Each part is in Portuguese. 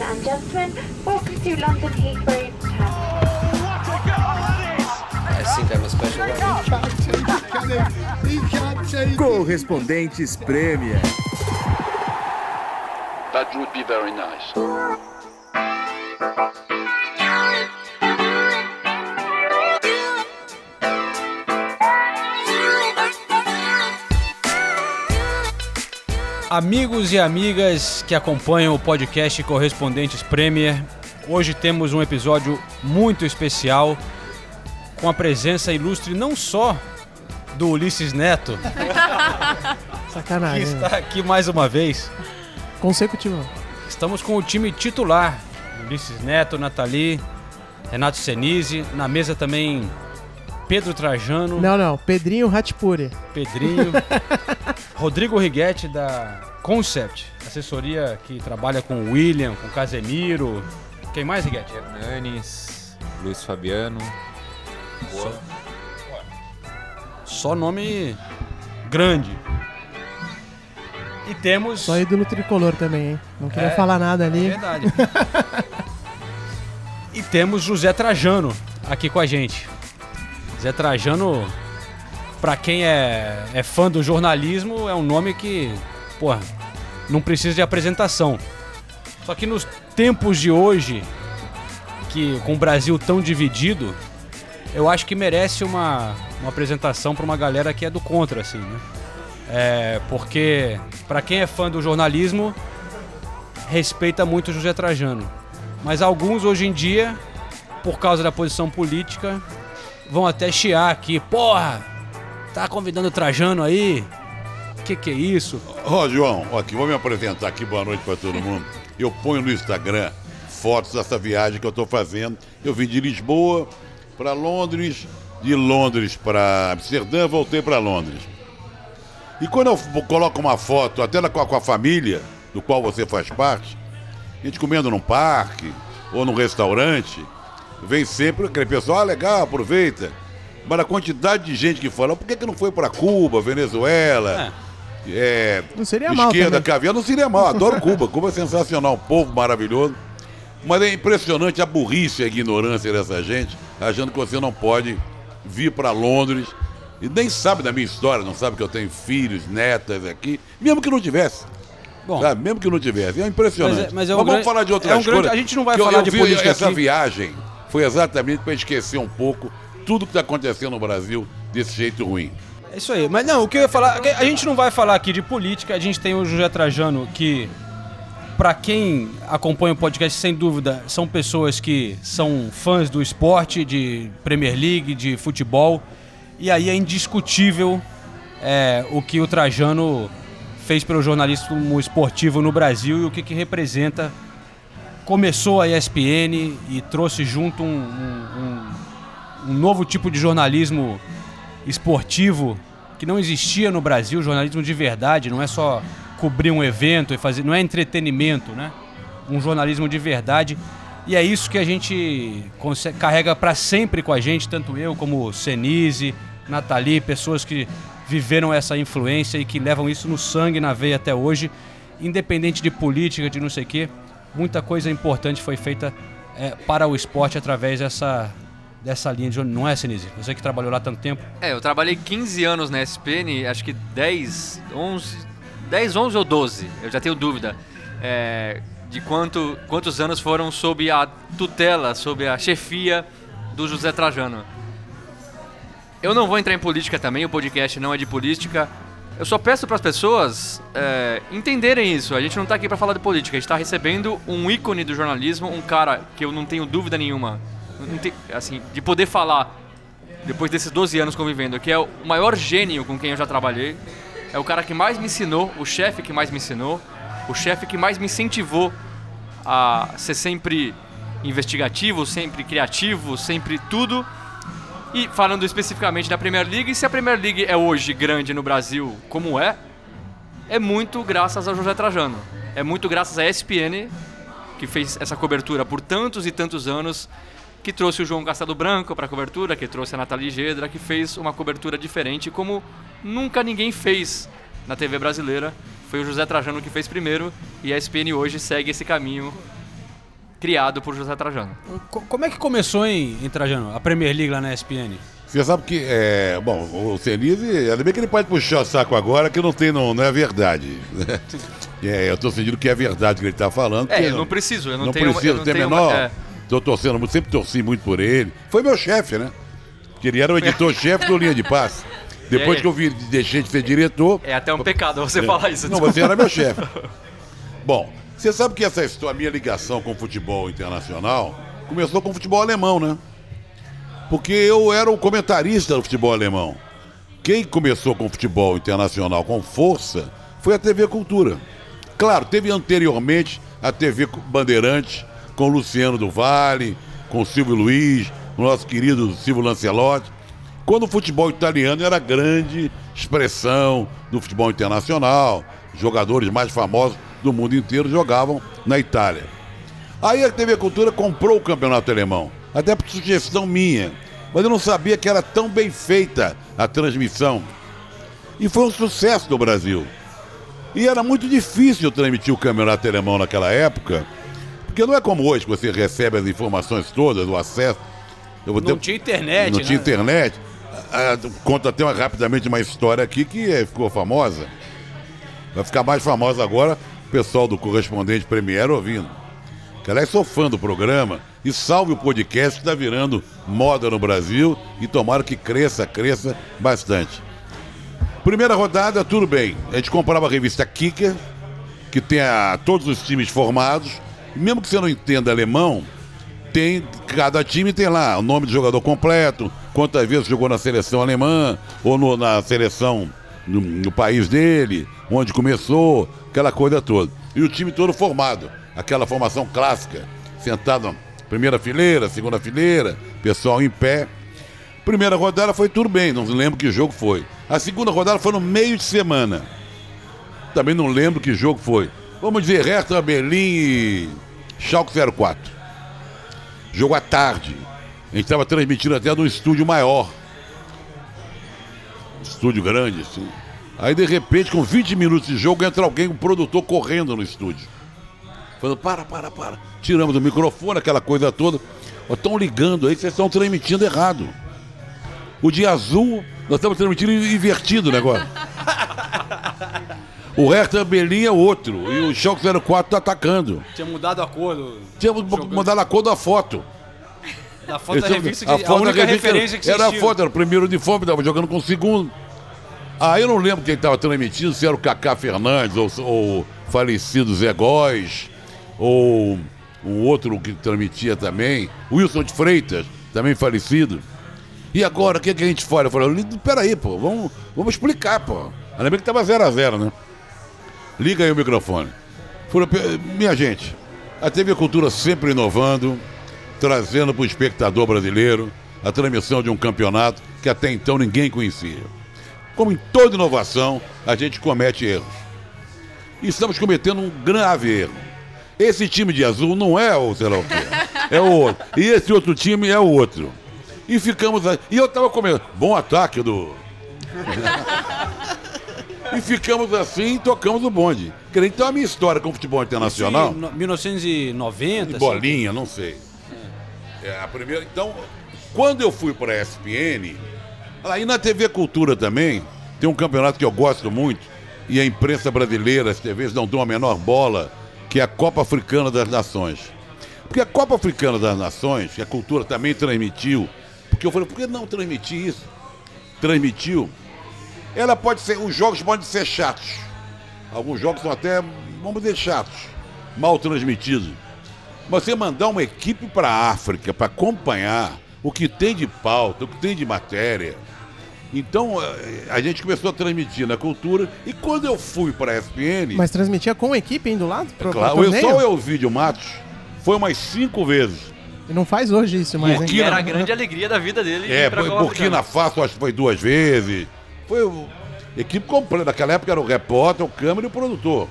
Ladies and gentlemen, welcome to London Heathrow I think I'm a special one. Correspondentes Premier. That would be very nice. Amigos e amigas que acompanham o podcast Correspondentes Premier, hoje temos um episódio muito especial com a presença ilustre não só do Ulisses Neto, que Sacanagem. né? está aqui mais uma vez. Consecutivo. Estamos com o time titular: Ulisses Neto, Nathalie, Renato Senise, na mesa também Pedro Trajano, Não, não. Pedrinho Ratipuri. Pedrinho, Rodrigo Righetti da Concept, assessoria que trabalha com o William, com o Casemiro. Quem mais, Righetti? Hernanes, Luiz Fabiano. Só nome grande. E temos. Só ídolo tricolor também, hein? Não queria É. falar nada É ali. verdade. e temos José Trajano aqui com a gente. Zé Trajano, pra quem é, é fã do jornalismo, é um nome que, porra, não precisa de apresentação. Só que nos tempos de hoje, que com o Brasil tão dividido, eu acho que merece uma, uma apresentação pra uma galera que é do contra, assim, né? É, porque pra quem é fã do jornalismo, respeita muito o José Trajano. Mas alguns hoje em dia, por causa da posição política, vão até chiar aqui. Porra, tá convidando o Trajano aí? Que que é isso? Ó, João, ó, aqui, vou me apresentar aqui, boa noite pra todo mundo. Eu ponho no Instagram fotos dessa viagem que eu tô fazendo. Eu vim de Lisboa para Londres, de Londres para Amsterdã, voltei para Londres. E quando eu coloco uma foto, até com a, com a família, do qual você faz parte, a gente comendo num parque ou num restaurante, vem sempre aquele pessoal, ah, legal, aproveita. Mas a quantidade de gente que fala, por que, que não foi para Cuba, Venezuela? É, Não seria mal esquerda, caviar, não seria mal. Adoro Cuba. Cuba é sensacional, um povo maravilhoso. Mas é impressionante a burrice e a ignorância dessa gente, achando que você não pode vir para Londres e nem sabe da minha história, não sabe que eu tenho filhos, netas aqui, mesmo que não tivesse. Bom? Mesmo que não tivesse. É impressionante. Mas é- mas é um vamos grande- falar de outras é um grande- coisas. a gente não vai que eu- falar eu de política Essa aqui. viagem foi exatamente para esquecer um pouco tudo que está acontecendo no Brasil desse jeito ruim. é isso aí. Mas não, o que eu ia falar. A gente não vai falar aqui de política, a gente tem o José Trajano que. Pra quem acompanha o podcast, sem dúvida, são pessoas que são fãs do esporte, de Premier League, de futebol. E aí é indiscutível é, o que o Trajano fez pelo jornalismo esportivo no Brasil e o que, que representa. Começou a ESPN e trouxe junto um, um- um- um novo tipo de jornalismo esportivo que não existia no Brasil, jornalismo de verdade, não é só cobrir um evento e fazer, não é entretenimento, né? Um jornalismo de verdade. E é isso que a gente conse- carrega para sempre com a gente, tanto eu como Senise, Nathalie, pessoas que viveram essa influência e que levam isso no sangue, na veia até hoje, independente de política, de não sei o quê. Muita coisa importante foi feita é, para o esporte através dessa, dessa linha de. Não é, Senise? Você que trabalhou lá tanto tempo. É, eu trabalhei 15 anos na SPN, acho que 10, 11, 10, 11 ou 12, eu já tenho dúvida, é, de quanto, quantos anos foram sob a tutela, sob a chefia do José Trajano. Eu não vou entrar em política também, o podcast não é de política. Eu só peço para as pessoas é, entenderem isso. A gente não está aqui para falar de política, a gente está recebendo um ícone do jornalismo, um cara que eu não tenho dúvida nenhuma, assim, de poder falar depois desses 12 anos convivendo, que é o maior gênio com quem eu já trabalhei. É o cara que mais me ensinou, o chefe que mais me ensinou, o chefe que mais me incentivou a ser sempre investigativo, sempre criativo, sempre tudo. E falando especificamente da Premier League, se a Premier League é hoje grande no Brasil como é, é muito graças ao José Trajano. É muito graças à ESPN, que fez essa cobertura por tantos e tantos anos, que trouxe o João Castelo Branco para a cobertura, que trouxe a Nathalie Gedra, que fez uma cobertura diferente, como nunca ninguém fez na TV brasileira. Foi o José Trajano que fez primeiro, e a ESPN hoje segue esse caminho criado por José Trajano. Co- Como é que começou em, em Trajano, a Premier League lá na ESPN? Você sabe que, é, bom, o Senise, ainda bem que ele pode puxar o saco agora, que não tem, não, não é verdade. É, eu tô sentindo que é verdade que ele tá falando. É, eu não preciso, eu não, não tenho uma- precisa eu não tenho menor. uma- é. Tô torcendo muito, sempre torci muito por ele. Foi meu chefe, né? Porque ele era o editor-chefe do Linha de Passe. Depois que eu vi, deixei de ser diretor. É até um pecado você falar isso. Não, desculpa. você era meu chefe. Bom, você sabe que essa história, a minha ligação com o futebol internacional começou com o futebol alemão, né? Porque eu era o comentarista do futebol alemão. Quem começou com o futebol internacional com força foi a TV Cultura. Claro, teve anteriormente a TV Bandeirantes, com Luciano do Vale, com Silvio Luiz, o nosso querido Silvio Lancelotti. Quando o futebol italiano era grande expressão do futebol internacional, jogadores mais famosos do mundo inteiro jogavam na Itália. Aí a TV Cultura comprou o campeonato alemão, até por sugestão minha, mas eu não sabia que era tão bem feita a transmissão. E foi um sucesso no Brasil. E era muito difícil transmitir o campeonato alemão naquela época, porque não é como hoje, que você recebe as informações todas, o acesso. Não ter- tinha internet, Não né? tinha internet. Ah, conta até uma- rapidamente uma história aqui que ficou famosa. Vai ficar mais famosa agora, pessoal do correspondente Premier ouvindo. Que aliás, sou fã do programa e salve o podcast que está virando moda no Brasil e tomara que cresça, cresça bastante. Primeira rodada, tudo bem. A gente comprava a revista Kicker, que tem a- todos os times formados. Mesmo que você não entenda alemão, tem cada time tem lá o nome do jogador completo, quantas vezes jogou na seleção alemã ou no- na seleção no, no país dele, onde começou, aquela coisa toda. E o time todo formado, aquela formação clássica, sentado na primeira fileira, segunda fileira, pessoal em pé. Primeira rodada foi tudo bem, não lembro que jogo foi. A segunda rodada foi no meio de semana. Também não lembro que jogo foi. Vamos dizer Hertha Berlim e Schalke 04. Jogo à tarde. A gente estava transmitindo até num estúdio maior. Estúdio grande, assim. Aí, de repente, com 20 minutos de jogo, entra alguém, um produtor correndo no estúdio. Falando, para, para, para. Tiramos o microfone, aquela coisa toda. Estão ligando aí que vocês estão transmitindo errado. O dia azul, nós estamos transmitindo invertido o negócio. O Hertha Berlim é outro. E o Schalke 04 está atacando. Tinha mudado a cor do, Tínhamos mandado a cor da foto. Da foto da Esse- revista. Que, a a, foto única revista referência que Era a foto, era o primeiro uniforme, estava jogando com o segundo. Aí eu não lembro quem estava transmitindo, se era o Cacá Fernandes ou, ou o falecido Zé Góes, ou um outro que transmitia também, Wilson de Freitas, também falecido. E agora, o que, que a gente fala? Eu falei, peraí, pô, vamos, vamos explicar, pô. Ainda bem que estava 0x0, né? Liga aí o microfone. Falei, "Pe- minha gente, a TV Cultura sempre inovando, trazendo para o espectador brasileiro a transmissão de um campeonato que até então ninguém conhecia. Como em toda inovação, a gente comete erros. E estamos cometendo um grave erro. Esse time de azul não é o sei lá o quê, é o outro. E esse outro time é o outro. E ficamos aí. E eu estava comendo. Bom ataque do. e ficamos assim e tocamos o bonde. Então a minha história com o futebol internacional. Isso em no- 1990. De assim. bolinha, não sei. É, a primeira, então, quando eu fui para a ESPN, aí na TV Cultura também, tem um campeonato que eu gosto muito, e a imprensa brasileira, as TVs não dão a menor bola, que é a Copa Africana das Nações. Porque a Copa Africana das Nações, que a cultura também transmitiu, porque eu falei, por que não transmitir isso? Transmitiu. Ela pode ser, os jogos podem ser chatos. Alguns jogos são até, vamos dizer, chatos, mal transmitidos. Mas você mandar uma equipe para a África para acompanhar o que tem de pauta, o que tem de matéria. Então eh, a gente começou a transmitir na cultura e quando eu fui para a ESPN, Mas transmitia com a equipe indo lá pro, pro claro, eu torneio? só eu vídeo Matos foi umas cinco vezes. E não faz hoje isso mais, hein? Burkina- Era a grande alegria da vida dele. ir É, Burkina. Faso acho que foi duas vezes. Foi o- equipe completa. Naquela época era o repórter, o câmera e o produtor.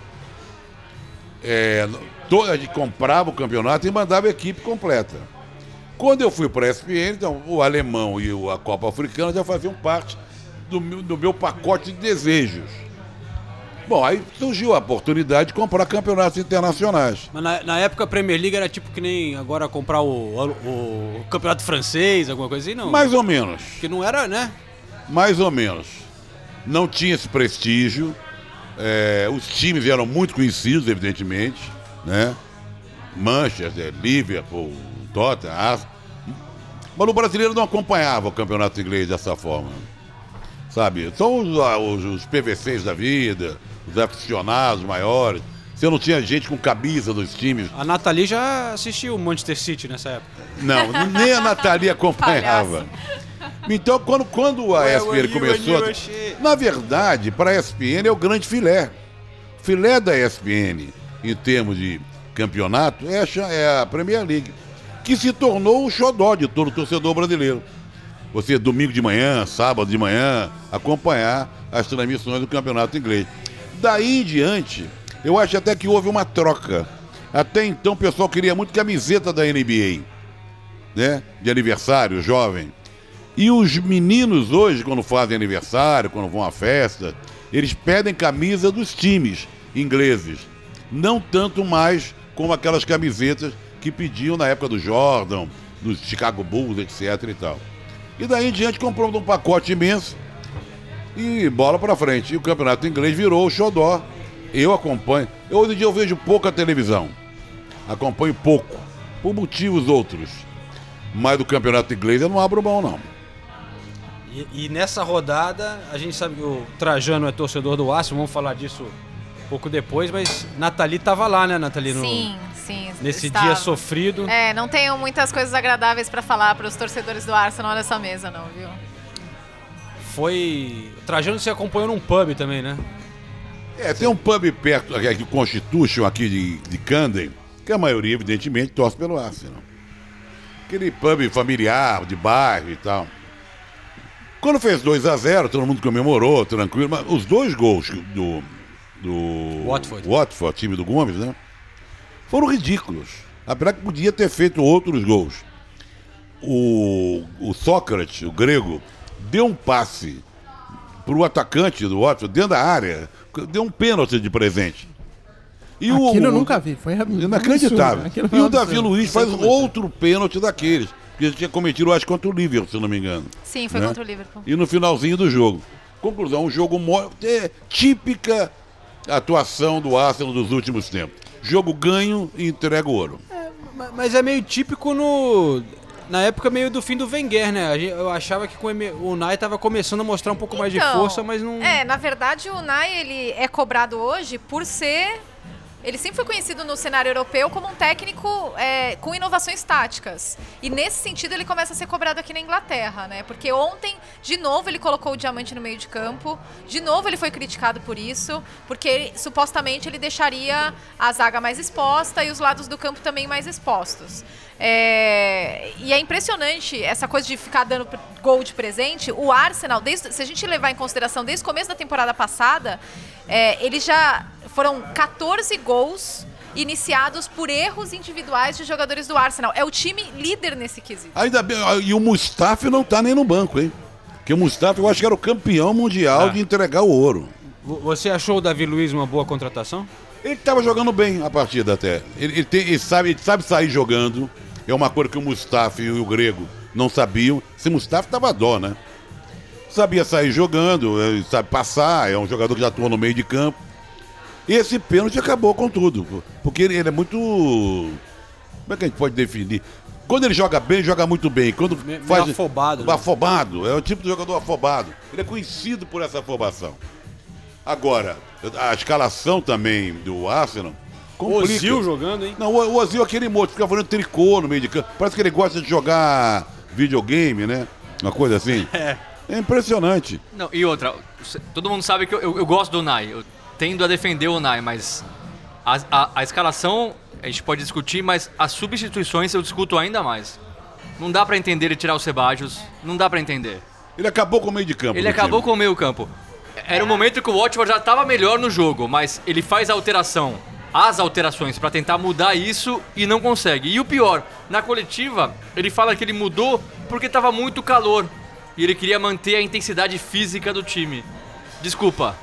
É, no- to- a gente comprava o campeonato e mandava a equipe completa. Quando eu fui para a ESPN, então, o alemão e a Copa Africana já faziam parte do meu, do meu pacote de desejos. Bom, aí surgiu a oportunidade de comprar campeonatos internacionais. Mas na, na época a Premier League era tipo que nem agora comprar o, o, o campeonato francês, alguma coisa assim, não. Mais ou menos. Porque não era, né? Mais ou menos. Não tinha esse prestígio. É, os times eram muito conhecidos, evidentemente, né? Manchester, Liverpool, Tottenham, Arsenal. Mas o brasileiro não acompanhava o campeonato inglês dessa forma. Sabe? São os, ah, os, os PVCs da vida, os aficionados maiores. Você não tinha gente com camisa dos times. A Nathalie já assistiu o Manchester City nessa época. Não, nem a Nathalie acompanhava. Então, quando, quando a ESPN começou. Na verdade, para a ESPN é o grande filé. Filé da ESPN, em termos de campeonato, é é a Premier League. Que se tornou o xodó de todo torcedor brasileiro. Você, domingo de manhã, sábado de manhã, acompanhar as transmissões do campeonato inglês. Daí em diante, eu acho até que houve uma troca. Até então o pessoal queria muito camiseta da NBA, né? De aniversário, jovem. E os meninos hoje, quando fazem aniversário, quando vão à festa, eles pedem camisa dos times ingleses. Não tanto mais como aquelas camisetas que pediam na época do Jordan, dos Chicago Bulls, etc e tal. E daí em diante compramos um pacote imenso e bola pra frente. E o campeonato inglês virou o xodó. Eu acompanho. Eu, hoje em dia eu vejo pouca televisão. Acompanho pouco. Por motivos outros. Mas do campeonato inglês eu não abro mão, não. E, e nessa rodada, a gente sabe que o Trajano é torcedor do Arsenal, vamos falar disso pouco depois, mas Nathalie tava lá, né, Nathalie? No, Sim, sim. Nesse estava. dia sofrido. É, não tenho muitas coisas agradáveis pra falar pros torcedores do Arsenal nessa mesa, não, viu? Foi. O Trajano se acompanhou num pub também, né? É, tem um pub perto, aqui, aqui, Constitution, aqui de, de Camden, que a maioria, evidentemente, torce pelo Arsenal. Aquele pub familiar, de bairro e tal. Quando fez 2 a 0 todo mundo comemorou, tranquilo, mas os dois gols do, do Watford. Watford, time do Gomes, né? Foram ridículos. Apesar que podia ter feito outros gols. O, o Sócrates, o grego, deu um passe para o atacante do Watford, dentro da área, deu um pênalti de presente. E o- Aquilo eu o- nunca vi, foi Inacreditável. absurdo. E o Davi absurdo. Luiz Sem faz outro pênalti daqueles. Que ele tinha cometido, eu acho, contra o Liverpool, se eu não me engano. Sim, foi Né? contra o Liverpool. E no finalzinho do jogo. Conclusão, um jogo é, típica atuação do Arsenal dos últimos tempos. Jogo ganho e entrega o ouro. Ma- Mas é meio típico no. Na época meio do fim do Wenger, né? Eu achava que com o Eme- o Nai tava começando a mostrar um pouco mais de Então, força, mas não. É, na verdade, o Nai ele é cobrado hoje por ser. Ele sempre foi conhecido no cenário europeu como um técnico é, com inovações táticas. E nesse sentido ele começa a ser cobrado aqui na Inglaterra, né? Porque ontem, de novo, ele colocou o diamante no meio de campo. De novo ele foi criticado por isso, porque ele- supostamente ele deixaria a zaga mais exposta e os lados do campo também mais expostos. É, e é impressionante essa coisa de ficar dando gol de presente. O Arsenal, desde, se a gente levar em consideração desde o começo da temporada passada, é, eles já foram 14 gols iniciados por erros individuais de jogadores do Arsenal. É o time líder nesse quesito. Ainda bem, e o Mustafa não tá nem no banco, hein? Porque o Mustafa eu acho que era o campeão mundial Ah. de entregar o ouro. Vo- Você achou o Davi Luiz uma boa contratação? Ele estava jogando bem a partida até. Ele, ele tem- ele sabe, ele sabe sair jogando. É uma coisa que o Mustafa e o Grego não sabiam. Esse Mustafa tava dó, né? Sabia sair jogando, eh, sabe passar, é um jogador que já atua no meio de campo. E esse pênalti acabou com tudo. Porque ele, ele é muito. Como é que a gente pode definir? Quando ele joga bem, joga muito bem. Quando Me- faz. afobado, né? Afobado. É o tipo de jogador afobado. Ele é conhecido por essa afobação. Agora, a escalação também do Arsenal. Complica. Ozil jogando, hein? Não, o o Ozil é aquele moço, fica fazendo tricô no meio de campo. Parece que ele gosta de jogar videogame, né? Uma coisa assim. É. É impressionante. Não, e outra, todo mundo sabe que eu, eu- eu gosto do Nai, eu tendo a defender o Nai, mas a, a- a escalação a gente pode discutir, mas as substituições eu discuto ainda mais. Não dá pra entender ele tirar o Sebadios, não dá pra entender. Ele acabou com o meio de campo. Ele acabou time. com o meio campo. Era o momento que o Watford já estava melhor no jogo, mas ele faz a alteração, as alterações pra tentar mudar isso e não consegue. E o pior, na coletiva, ele fala que ele mudou porque estava muito calor e ele queria manter a intensidade física do time. Desculpa.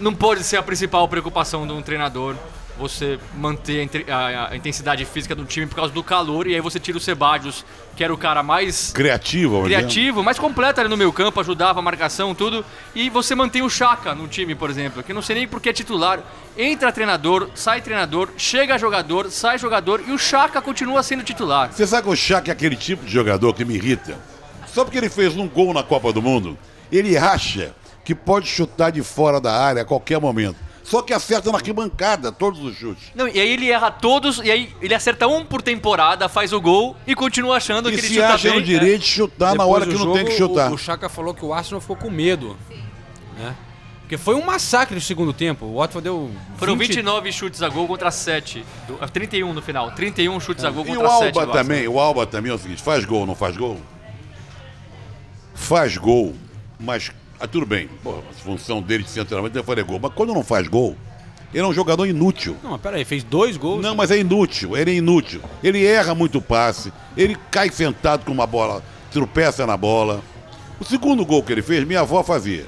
não pode ser a principal preocupação de um treinador você manter a inte- a, a intensidade física do time por causa do calor e aí você tira o Sebadios, que era o cara mais Criativo, criativo, mais completo ali no meio campo, ajudava a marcação, tudo. E você mantém o Chaka no time, por exemplo, que não sei nem porque é titular. Entra treinador, sai treinador, chega jogador, sai jogador e o Chaka continua sendo titular. Você sabe que o Chaka é aquele tipo de jogador que me irrita? Só porque ele fez um gol na Copa do Mundo, ele acha que pode chutar de fora da área a qualquer momento. Só que acerta na arquibancada todos os chutes. Não, e aí ele erra todos, e aí ele acerta um por temporada, faz o gol e continua achando E que ele se chuta acha bem. no direito de chutar na Depois hora do que não jogo, tem que chutar. O, o Chaka falou que o Arsenal ficou com medo. Né? Porque foi um massacre no segundo tempo. O Watford deu. Foram 20 29 chutes a gol contra 7. Do, ah, 31 no final. 31 chutes a gol E contra o 7. Alba do Arsenal. também, o Alba também é o seguinte, faz gol, não faz gol? Faz gol, mas ah, tudo bem, pô, a função dele de centralmente é fazer gol, mas quando não faz gol, ele é um jogador inútil. Não, mas peraí, fez dois gols. Não, mas é inútil, ele é inútil. Ele erra muito passe, ele cai sentado com uma bola, tropeça na bola. O segundo gol que ele fez, minha avó fazia.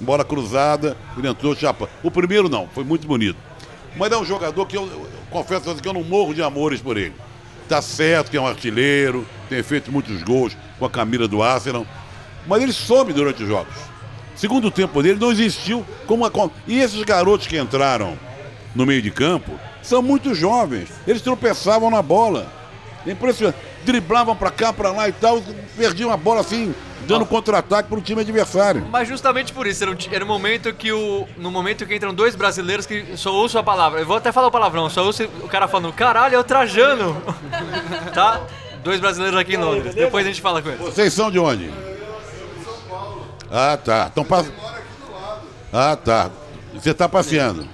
Bola cruzada, ele entrou chapa. O primeiro não, foi muito bonito. Mas é um jogador que eu, eu confesso que eu não morro de amores por ele. Tá certo que é um artilheiro, tem feito muitos gols com a camisa do Arsenal, mas ele some durante os jogos. Segundo tempo dele não existiu como a... E esses garotos que entraram no meio de campo são muito jovens. Eles tropeçavam na bola. É Impressionante. Driblavam pra cá, pra lá e tal, perdiam a bola assim, dando contra-ataque pro time adversário. Mas justamente por isso, era um, era um momento que o. No momento que entram dois brasileiros que só ouço a palavra. Eu vou até falar o palavrão, só ouço o cara falando, caralho, é o Trajano! tá? Dois brasileiros aqui em Londres. Depois a gente fala com eles. Vocês são de onde? Ah, tá. Então passa. Ah, tá. Você tá passeando.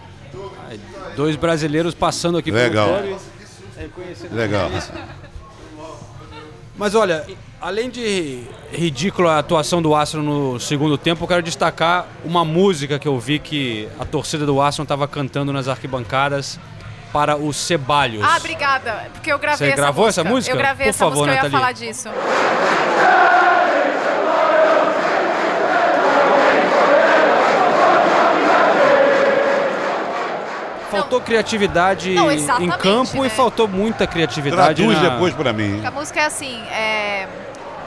Dois brasileiros passando aqui Legal. pelo clube. Legal. Mas olha, além de ridícula a atuação do Arsenal no segundo tempo, eu quero destacar uma música que eu vi que a torcida do Arsenal estava cantando nas arquibancadas para os Cebalhos. Ah, obrigada. Porque eu gravei Você essa gravou música. essa música? Eu gravei Por essa favor, música, eu ia Nathalie. falar disso. Faltou criatividade Não, em campo né? e faltou muita criatividade. Traduz na- depois pra mim. A música é assim, é...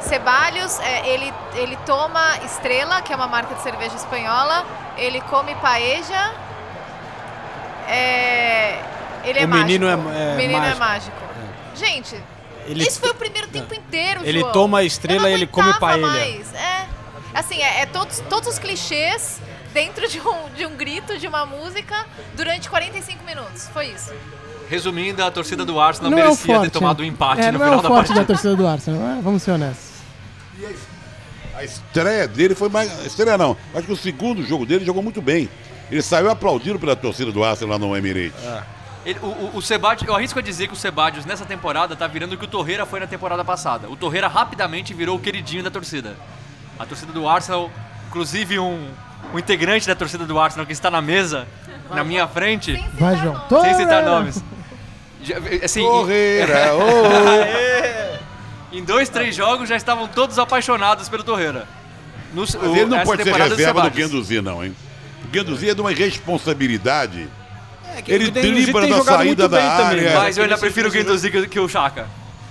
Ceballos, é, ele, ele toma Estrela, que é uma marca de cerveja espanhola, ele come paeja, é... ele é O menino mágico. é- é o menino mágico. é mágico. Gente, Ele- esse foi o primeiro tempo inteiro, Ele João. toma estrela não e ele come paella. mais. É, assim, é, é todos, todos os clichês dentro de um, de um grito, de uma música, durante 45 minutos. Foi isso. Resumindo, a torcida do Arsenal Não é merecia forte. ter tomado um empate é, no não é final o da forte da partida. torcida do Arsenal, é? vamos ser honestos. A estreia dele foi mais. Estreia não. Acho que o segundo jogo dele jogou muito bem. Ele saiu aplaudido pela torcida do Arsenal lá no Emirates. Ele- o, o, o Sebadios, eu arrisco a dizer que o Sebadios nessa temporada tá virando o que o Torreira foi na temporada passada. O Torreira rapidamente virou o queridinho da torcida. A torcida do Arsenal, inclusive um, um integrante da torcida do Arsenal que está na mesa, na minha frente, Vai, João. sem citar nomes. Já- Assim, em- Torreira! ô! em dois, três jogos já estavam todos apaixonados pelo Torreira. No, Mas ele não pode ser do reserva do. Guendouzi, não, hein? O Guendouzi é de uma irresponsabilidade. É que Ele o dribla na saída da também, área. né? Mas eu ainda prefiro o Guendouzi que, que o Chaka.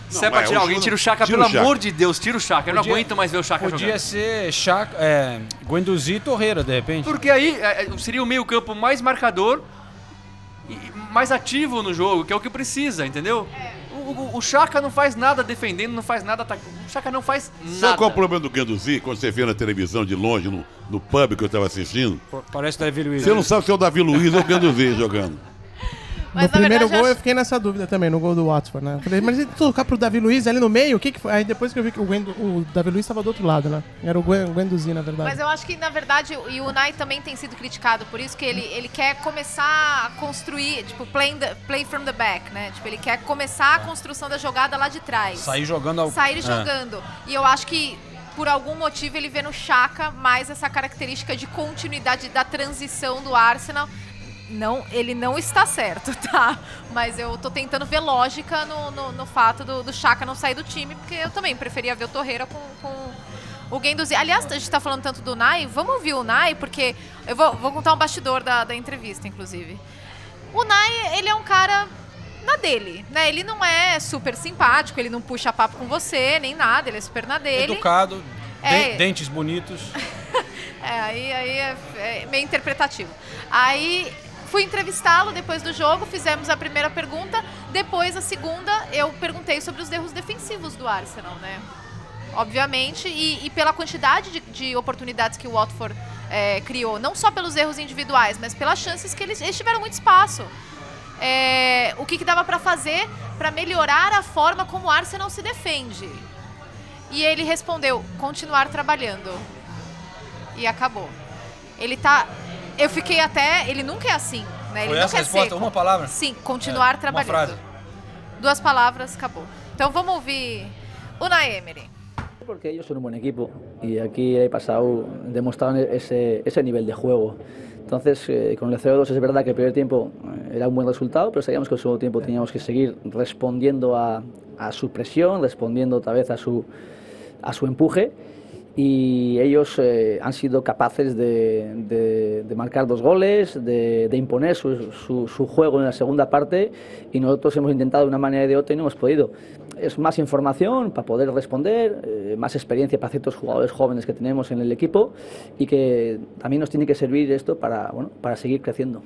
Se é pra mas tirar o alguém, tira o Chaka. tira Pelo o Chaka. amor de Deus, tira o Chaka. Eu não Podia- aguento mais ver o Chaka Podia jogando. ser Chaka, é, Guendouzi e Torreira, de repente. Porque aí é, é, seria o meio campo mais marcador e mais ativo no jogo, que é o que precisa, entendeu? O, o, o Chaka não faz nada defendendo, não faz nada atacando. O Chaka não faz Sabe nada. qual é o problema do Guendouzi? Quando você vê na televisão de longe, no, no pub que eu estava assistindo, Parece Davi Luiz. você não sabe se é o Davi Luiz ou o Guendouzi jogando. Mas, no na primeiro verdade, gol acho- eu fiquei nessa dúvida também, no gol do Watford, né? Eu Falei, mas ele tocar pro Davi Luiz ali no meio, o que que foi? Aí depois que eu vi que o, Gwendo, o Davi Luiz estava do outro lado, né? Era o Guendouzi, na verdade. Mas eu acho que, na verdade, o- e o Unai também tem sido criticado por isso, que ele, ele quer começar a construir, tipo, play, the, play from the back, né? Tipo, ele quer começar a construção da jogada lá de trás. Sair jogando ao... Sair É. jogando. E eu acho que, por algum motivo, ele vê no Chaka mais essa característica de continuidade da transição do Arsenal. Não, ele não está certo, tá? Mas eu tô tentando ver lógica no, no, no fato do, do Chaka não sair do time, porque eu também preferia ver o Torreira com, com, O Guendouzi. Aliás, a gente tá falando tanto do Nai, vamos ouvir o Nai, porque eu vou, vou contar um bastidor da, da entrevista, inclusive. O Nai, ele é um cara na dele, né? Ele não é super simpático, ele não puxa papo com você, nem nada, ele é super na dele. Educado, É. de- dentes bonitos. É, aí, aí é, é meio interpretativo. Aí fui entrevistá-lo depois do jogo, fizemos a primeira pergunta. Depois, a segunda, eu perguntei sobre os erros defensivos do Arsenal, né? Obviamente, e, e pela quantidade de, de oportunidades que o Watford é, criou. Não só pelos erros individuais, mas pelas chances que eles, eles tiveram muito espaço. É, o que, que dava pra fazer pra melhorar a forma como o Arsenal se defende? E ele respondeu: continuar trabalhando e acabou. Ele tá. Eu fiquei até. Ele nunca é assim, né? Ele Foi nunca essa é a resposta? seco. Uma palavra? Sim, continuar É, uma trabalhando. frase. Duas palavras, acabou. Então vamos ouvir Unai Emery. Porque ellos son un buen equipo y aquí he pasado, demostraron ese, ese nivel de juego. Entonces, eh, con el 0-2 es verdad que el primer tiempo eh, era un buen resultado, pero sabíamos que el segundo tiempo teníamos que seguir respondiendo a, a su presión, respondiendo otra vez a su, a su empuje. Y ellos eh, han sido capaces de, de- de marcar dos goles, de, de imponer su, su- su juego en la segunda parte y nosotros hemos intentado de una manera y de otra y no hemos podido. Es más información para poder responder, eh, más experiencia para ciertos jugadores jóvenes que tenemos en el equipo y que también nos tiene que servir esto para, bueno, para seguir creciendo.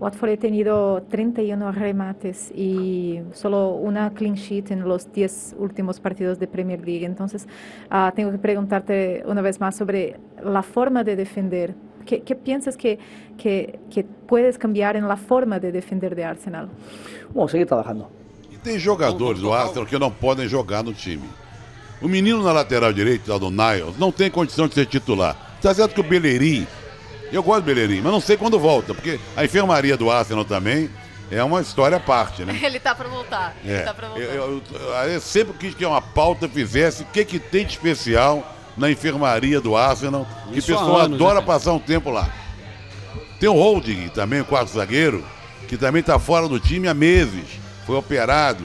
Watford ha tenido 31 remates y solo una clean sheet en los 10 últimos partidos de Premier League. Entonces, ah, tengo que preguntarte una vez más sobre la forma de defender. ¿Qué, qué piensas que, que, que puedes cambiar en la forma de defender de Arsenal? Vamos a seguir trabajando. E tem jogadores do Arsenal que não podem jogar no time. O menino na lateral direita, do Niles, não tem condição de ser titular. Tá certo que o Bellerin, eu gosto do Bellerin, mas não sei quando volta, porque a enfermaria do Arsenal também é uma história à parte, né? Ele tá pra voltar. Ele É, tá pra voltar. eu, eu- eu sempre quis que uma pauta fizesse o que, que tem de especial na enfermaria do Arsenal, que o pessoal anos, adora né? passar um tempo lá. Tem o Holding também, o quarto zagueiro, que também está fora do time há meses, foi operado.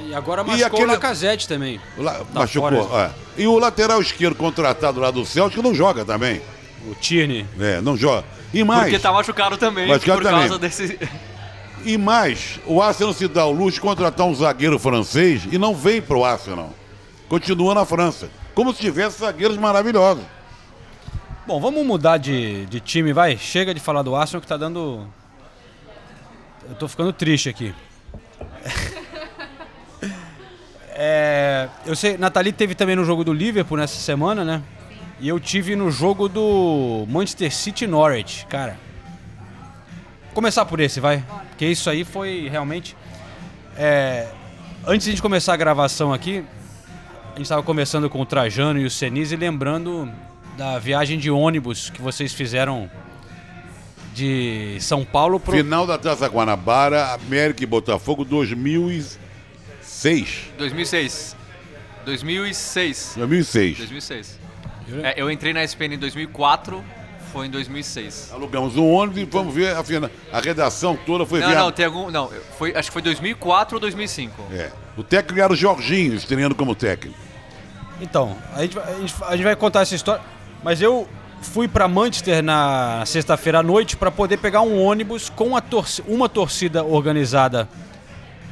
E agora E machucou aquele- o Lacazette também. La- Tá machucou. fora. é. E o lateral esquerdo contratado lá do Celtic não joga também. O Tierney. É, não joga. E mais. Porque tá machucado também Machucado por também. causa desse. E mais, o Arsenal se dá o luxo de contratar um zagueiro francês e não vem pro Arsenal. Continua na França. Como se tivesse zagueiros maravilhosos. Bom, vamos mudar de, de time, vai. Chega de falar do Arsenal que tá dando. Eu tô ficando triste aqui. É, eu sei, Nathalie teve também no jogo do Liverpool nessa semana, né? E eu tive no jogo do Manchester City Norwich, cara. Vou começar por esse, vai. Porque isso aí foi realmente. É, antes de a gente começar a gravação aqui, a gente estava conversando com o Trajano e o Senise, lembrando da viagem de ônibus que vocês fizeram de São Paulo pro. Final da Taça Guanabara, América e Botafogo 2006. 2006. 2006. 2006. 2006. É, eu entrei na SPN em 2004, foi em 2006. Alugamos um ônibus e fomos ver a final. A redação toda foi Não, ver. a- não, tem algum. Não, foi, acho que foi 2004 ou 2005. É. O técnico era o Jorginho, estreando como técnico. Então, a gente, vai- a, gente, a gente vai contar essa história. Mas eu fui para Manchester na sexta-feira à noite para poder pegar um ônibus com a torci uma torcida organizada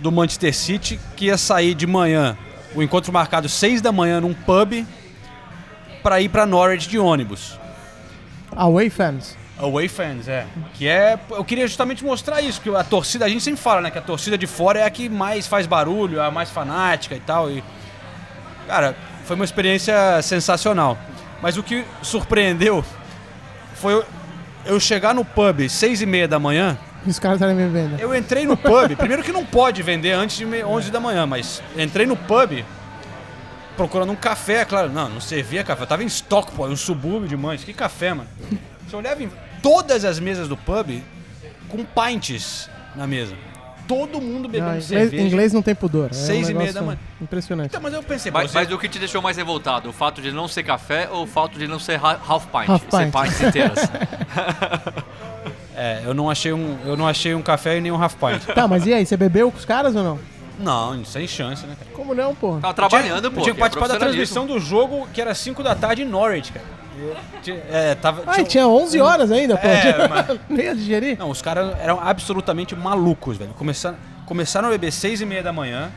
do Manchester City que ia sair de manhã. O encontro marcado seis da manhã num pub para ir para Norwich de ônibus. Away fans. Away fans, é. Que é. Eu queria justamente mostrar isso, que a torcida, a gente sempre fala, né? Que a torcida de fora é a que mais faz barulho, é a mais fanática e tal. E, cara, foi uma experiência sensacional. Mas o que surpreendeu foi eu- eu chegar no pub seis e meia da manhã. Os caras estarem me vendo. Eu entrei no pub, primeiro que não pode vender antes de me- 11 da manhã, mas entrei no pub procurando um café, claro. Não, não servia café. Eu tava em Stockport, um subúrbio de Manchester. Que café, mano. Você olhava em todas as mesas do pub com pints na mesa. Todo mundo bebendo Ah, inglês, cerveja. inglês não tem pudor. É um Seis e meia da manhã. Impressionante. Então, mas eu pensei, Mas, você- mas o que te deixou mais revoltado? O fato de não ser café ou o fato de não ser ha- half pint? Half Ser pint. pints inteiras? É, eu não achei um, eu não achei um café e nem um half pint. Tá, mas e aí, você bebeu com os caras ou não? Não, sem chance, né, cara? Como não, pô? Tava trabalhando, eu pô. tinha que participar da transmissão do jogo, que era 5 da tarde em Norwich, cara. Tinha- É, tava... Ai, tinha 11 horas ainda, pô. É, mas- digerir. Não, os caras eram absolutamente malucos, velho. Começaram, começaram a beber seis e meia da manhã,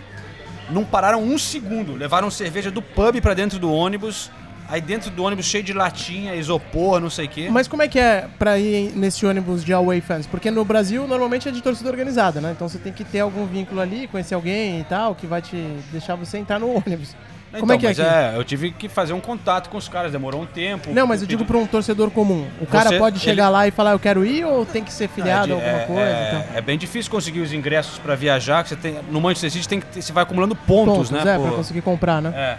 não pararam um segundo. Levaram cerveja do pub pra dentro do ônibus. Aí dentro do ônibus cheio de latinha, isopor, não sei o quê. Mas como é que é pra ir nesse ônibus de away fans? Porque no Brasil normalmente é de torcida organizada, né? Então você tem que ter algum vínculo ali, conhecer alguém e tal, que vai te deixar você entrar no ônibus. Então, como é que é é, eu tive que fazer um contato com os caras, demorou um tempo. Não, mas eu digo pra um torcedor comum. O cara Você- pode chegar ele- lá e falar, eu quero ir, ou tem que ser filiado a é, alguma é- coisa? é- então? é bem difícil conseguir os ingressos pra viajar. Que você tem, no Manchester City tem que você vai acumulando pontos, Pontos, né? é, por- pra conseguir comprar, né? É.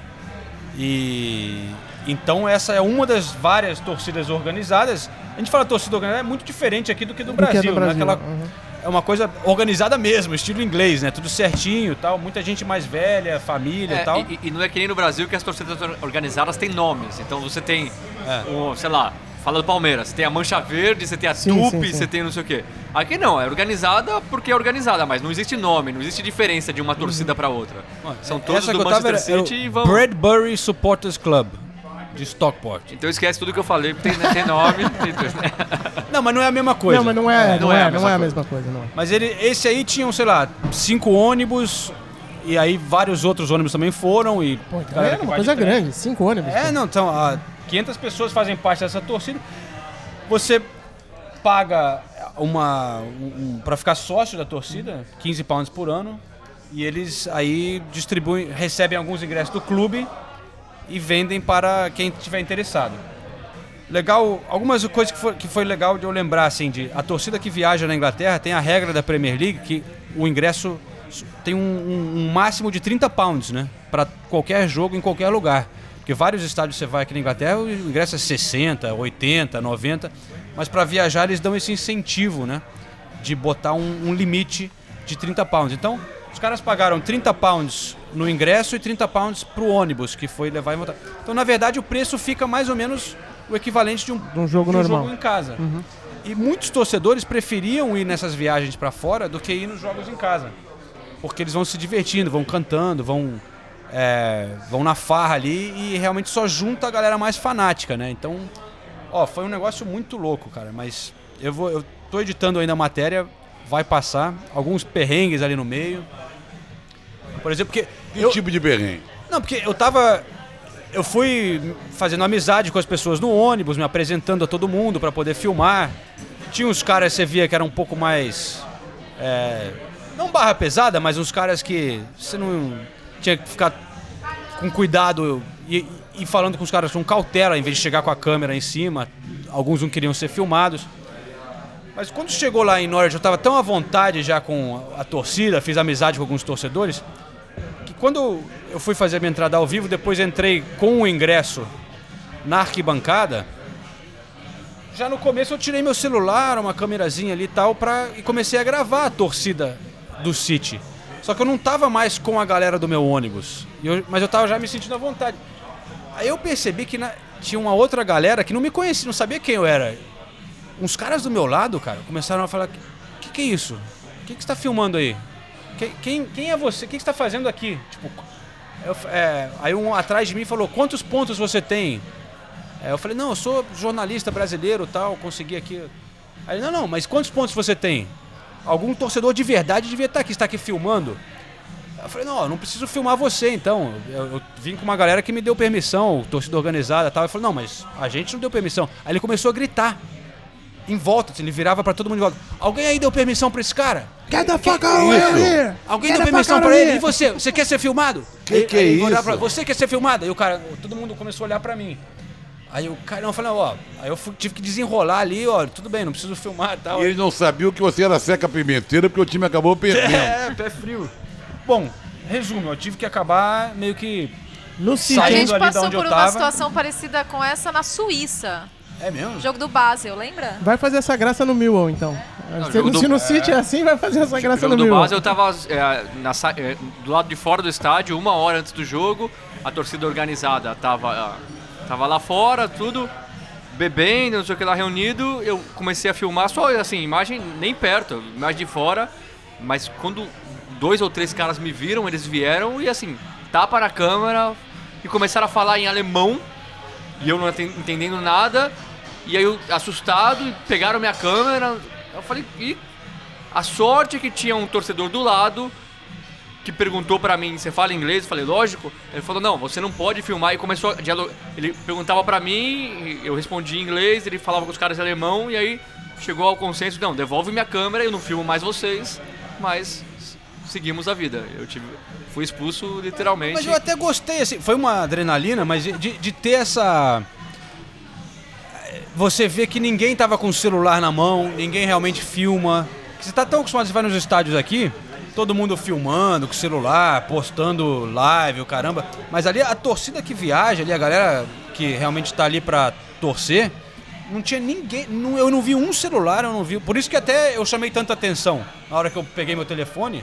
E então essa é uma das várias torcidas organizadas. A gente fala torcida organizada, é muito diferente aqui do que do Do que é Brasil, do né? Brasil, Aquela- uhum. É uma coisa organizada mesmo, estilo inglês, né? Tudo certinho e tal. Muita gente mais velha, família É, e tal. e, e não é que nem no Brasil que as torcidas or- organizadas têm nomes. Então você tem, É. o, sei lá, fala do Palmeiras, você tem a Mancha Verde, você tem a Sim, Tupi, sim, sim. você tem não sei o quê. Aqui não, é organizada porque é organizada, mas não existe nome, não existe diferença de uma torcida pra outra. São todos Essa do Manchester City o e vão... Bradbury Supporters Club, de Stockport. Então esquece tudo que eu falei, porque tem, tem nome. tem tudo. Não, mas não é a mesma coisa. Não, mas não é, É, não, é, não é a mesma coisa, não é. Mas ele, esse aí tinham, sei lá, cinco ônibus, e aí vários outros ônibus também foram, e... Pô, então galera é que uma vai de coisa trem. grande, cinco ônibus. É, pô. não, então, ah, 500 pessoas fazem parte dessa torcida. Você paga uma um, um, para ficar sócio da torcida, 15 pounds por ano, e eles aí distribuem, recebem alguns ingressos do clube e vendem para quem estiver interessado. Legal, algumas coisas que foi, que foi legal de eu lembrar, assim, de a torcida que viaja na Inglaterra tem a regra da Premier League que o ingresso tem um, um- um máximo de 30 pounds, né? Para qualquer jogo em qualquer lugar. Porque vários estádios você vai aqui na Inglaterra, o ingresso é 60, 80, 90, mas para viajar eles dão esse incentivo, né? De botar um, um limite de 30 pounds. Então, os caras pagaram 30 pounds no ingresso e 30 pounds pro ônibus, que foi levar e voltar. Então, na verdade, o preço fica mais ou menos o equivalente de um, De um jogo de um normal. jogo em casa. E muitos torcedores preferiam ir nessas viagens para fora do que ir nos jogos em casa. Porque eles vão se divertindo, vão cantando, vão, é, vão na farra ali e realmente só junta a galera mais fanática, né? Então, ó, foi um negócio muito louco, cara. Mas eu vou, eu tô editando ainda a matéria, vai passar alguns perrengues ali no meio. Por exemplo, porque Que eu, tipo de perrengue? não, porque eu tava. Eu fui fazendo amizade com as pessoas no ônibus, me apresentando a todo mundo pra poder filmar. Tinha uns caras, você via que eram um pouco mais. é, não barra pesada, mas uns caras que você não tinha que ficar com cuidado e, e falando com os caras com cautela, em vez de chegar com a câmera em cima. Alguns não queriam ser filmados. Mas quando chegou lá em Norwich, eu tava tão à vontade já com a torcida, fiz amizade com alguns torcedores, quando eu fui fazer a minha entrada ao vivo, depois entrei com o ingresso na arquibancada, já no começo eu tirei meu celular, uma câmerazinha ali e tal, pra, e comecei a gravar a torcida do City. Só que eu não tava mais com a galera do meu ônibus, eu- mas eu tava já me sentindo à vontade. Aí eu percebi que na- tinha uma outra galera que não me conhecia, não sabia quem eu era. Uns caras do meu lado, cara, começaram a falar: que, que é isso? O que, que você tá filmando aí? Que- quem, quem é você? O que, você tá fazendo aqui? Tipo, eu é, aí um atrás de mim falou: quantos pontos você tem? Aí eu falei: não, eu sou jornalista brasileiro tal, consegui aqui. Aí ele: não, não, mas quantos pontos você tem? Algum torcedor de verdade devia estar aqui, está aqui filmando. Eu falei, não, eu não preciso filmar você então. Eu, eu vim com uma galera que me deu permissão, torcida organizada tal. Eu falei, não, mas a gente não deu permissão. Aí ele começou a gritar. Em volta, assim, ele virava pra todo mundo em volta. Alguém aí deu permissão pra esse cara? Get the fuck out of here! Alguém Get deu permissão pra ele? E você? Você quer ser filmado? Que que é isso? pra- você quer ser filmado? Aí o cara, todo mundo começou a olhar pra mim. Aí o cara, não, falei, ó, aí eu fui- tive que desenrolar ali, ó, tudo bem, não preciso filmar e tal. E eles não sabiam que você era seca pimenteira porque o time acabou perdendo. É, pé frio. Bom, resumo, eu tive que acabar meio que. No A. Saindo gente ali da passou por uma situação parecida com essa na Suíça. É mesmo? Jogo do Basel, lembra? Vai fazer essa graça no Millwall, então. se, jogo do- se no City é assim, vai fazer essa graça jogo no do Millwall. base eu tava é, na é, do lado de fora do estádio, uma hora antes do jogo. A torcida organizada tava, ah, tava lá fora, tudo bebendo, não sei o que lá, reunido. Eu comecei a filmar só assim, imagem nem perto, imagem de fora. Mas quando dois ou três caras me viram, eles vieram e assim, tapa na câmera e começaram a falar em alemão e eu não enten- entendendo nada. E aí eu, assustado, pegaram minha câmera. Eu falei, e a sorte é que tinha um torcedor do lado que perguntou pra mim, você fala inglês? Eu falei, lógico. Ele falou, não, você não pode filmar. E começou a dialogar. Ele perguntava pra mim, eu respondia em inglês, ele falava com os caras em alemão, e aí chegou ao consenso, não, devolve minha câmera, eu não filmo mais vocês, mas seguimos a vida. Eu tive, fui expulso literalmente. Mas eu até gostei, assim, foi uma adrenalina, mas de- de ter essa. Você vê que ninguém tava com o celular na mão, ninguém realmente filma. Você tá tão acostumado, você vai nos estádios aqui, todo mundo filmando com o celular, postando live, o caramba. Mas ali a torcida que viaja, ali a galera que realmente tá ali pra torcer, não tinha ninguém. não- eu não vi um celular, eu não vi. Por isso que até eu chamei tanta atenção. Na hora que eu peguei meu telefone,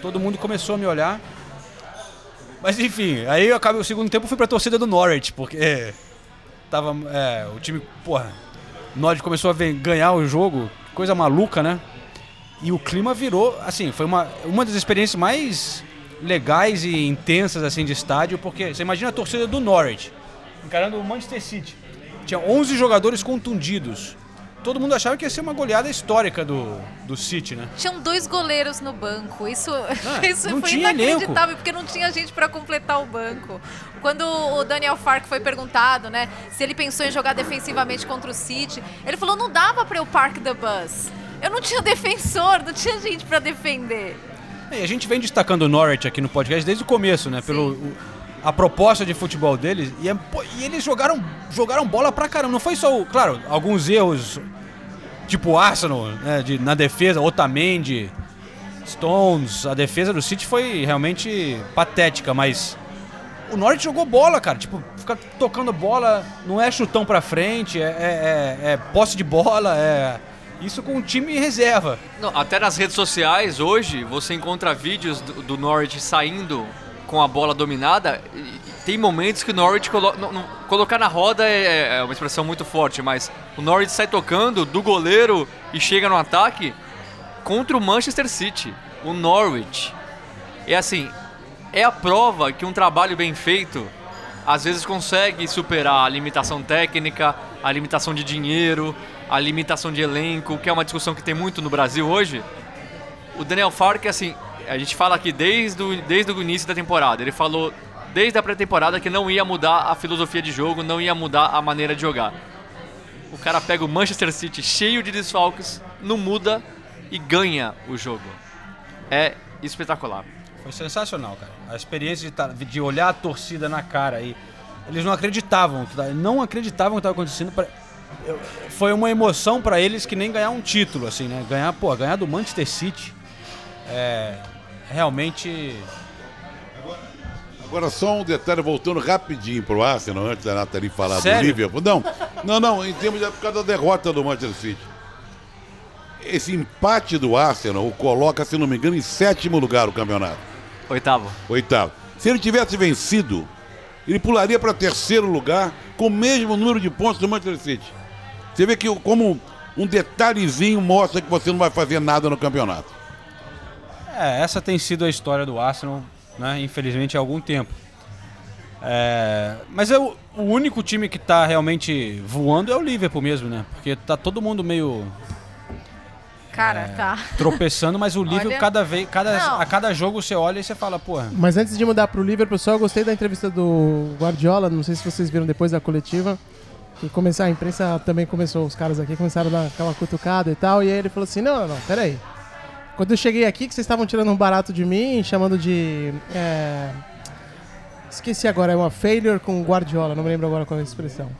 todo mundo começou a me olhar. Mas enfim, aí eu acabei o segundo tempo fui pra torcida do Norwich, porque tava. É, o time, porra. Norwich começou a ganhar o jogo, coisa maluca, né? E o clima virou, assim, foi uma, uma das experiências mais legais e intensas assim de estádio, porque você imagina a torcida do Norwich encarando o Manchester City. Tinha 11 jogadores contundidos. Todo mundo achava que ia ser uma goleada histórica do, do City, né? Tinham dois goleiros no banco. Isso, isso não foi inacreditável, porque não tinha gente pra completar o banco. Quando o Daniel Fark foi perguntado, né, se ele pensou em jogar defensivamente contra o City, ele falou: não dava pra eu park the bus. Eu não tinha defensor, não tinha gente pra defender. É, a gente vem destacando o Norwich aqui no podcast desde o começo, né? Pelo o- a proposta de futebol deles. E, é- pô, e eles jogaram, jogaram bola pra caramba. Não foi só, claro, alguns erros, tipo Arsenal, né, de- na defesa, Otamendi, Stones. A defesa do City foi realmente patética, mas o Norwich jogou bola, cara. Tipo, fica tocando bola, não é chutão pra frente, é, é- é- é posse de bola, é. Isso com o time reserva. Não, até nas redes sociais, hoje, você encontra vídeos do, do Norwich saindo com a bola dominada. Tem momentos que o Norwich colo não- não- colocar na roda é, é uma expressão muito forte, mas o Norwich sai tocando do goleiro e chega no ataque contra o Manchester City. O Norwich. É assim, é a prova que um trabalho bem feito às vezes consegue superar a limitação técnica, a limitação de dinheiro, a limitação de elenco, que é uma discussão que tem muito no Brasil hoje. O Daniel Fark, assim, a gente fala aqui desde o, desde o início da temporada. Ele falou desde a pré-temporada que não ia mudar a filosofia de jogo, não ia mudar a maneira de jogar. O cara pega o Manchester City cheio de desfalques, não muda e ganha o jogo. É espetacular. Foi sensacional, cara. A experiência de, tá- de olhar a torcida na cara e eles não acreditavam, tá- não acreditavam que estava acontecendo. pra- Foi uma emoção pra eles que nem ganhar um título, assim, né? Ganhar, pô, ganhar do Manchester City é realmente Agora só um detalhe, voltando rapidinho pro Arsenal, antes da Nathalie falar Sério? do Liverpool. Não, não, não, em termos de por causa da derrota do Manchester City. Esse empate do Arsenal o coloca, se não me engano, em sétimo lugar o campeonato. Oitavo. Oitavo. Se ele tivesse vencido, ele pularia para terceiro lugar com o mesmo número de pontos do Manchester City. Você vê que como um detalhezinho mostra que você não vai fazer nada no campeonato. É, essa tem sido a história do Arsenal, né? Infelizmente há algum tempo. É, mas é o, o único time que tá realmente voando é o Liverpool mesmo, né? Porque tá todo mundo meio Cara, tá. tropeçando, mas o Liverpool Olha- cada vez, cada, Não. a cada jogo você olha e você fala, porra. Mas antes de mudar pro Liverpool, só eu gostei da entrevista do Guardiola, não sei se vocês viram depois da coletiva. E começar, a imprensa também começou, os caras aqui começaram a dar aquela cutucada e tal. E aí ele falou assim: não, não, não, peraí. Quando eu cheguei aqui, que vocês estavam tirando um barato de mim, chamando de. é, Esqueci agora, é uma failure com Guardiola, não me lembro agora qual é a expressão.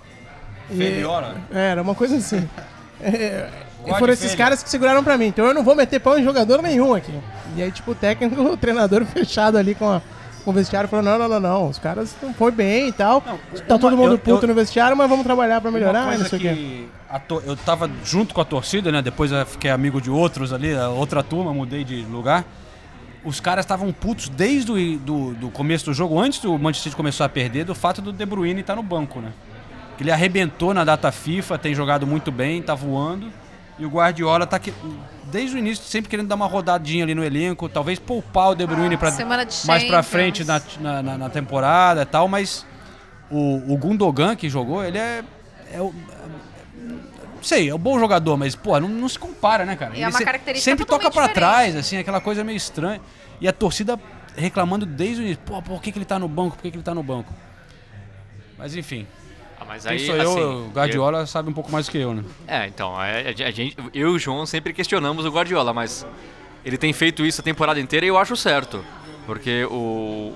E- Failure? Era uma coisa assim. É, Guarde foram esses caras que seguraram pra mim, então eu não vou meter pau em jogador nenhum aqui. E aí, tipo, o técnico, o treinador fechado ali com, a, o vestiário falou: não, não, não, não, os caras não foi bem e tal. tá uma- todo mundo eu- puto eu- no vestiário, mas vamos trabalhar pra melhorar, não sei o quê. que a to- eu tava junto com a torcida, né? Depois eu fiquei amigo de outros ali, outra turma, mudei de lugar. Os caras estavam putos desde o do, do começo do jogo, antes do Manchester City começar a perder, do fato do De Bruyne estar no banco, né? Ele arrebentou na data FIFA, tem jogado muito bem, tá voando. E o Guardiola tá que, desde o início sempre querendo dar uma rodadinha ali no elenco, talvez poupar o De Bruyne para Semana de mais pra Champions. frente na, na, na- temporada e tal, mas o, o Gundogan que jogou, ele é, é o- não sei, é um bom jogador, mas, pô, não, não se compara, né, cara? E é Ele uma se- característica sempre toca pra trás, assim, aquela coisa meio estranha. E a torcida reclamando desde o início, pô, por que, que ele tá no banco? Por que, que ele tá no banco? Mas enfim. Mas Quem aí, sou eu, assim, o Guardiola sabe um pouco mais do que eu, né? É, então, é, a gente, eu e o João sempre questionamos o Guardiola, mas ele tem feito isso a temporada inteira e eu acho certo. Porque o,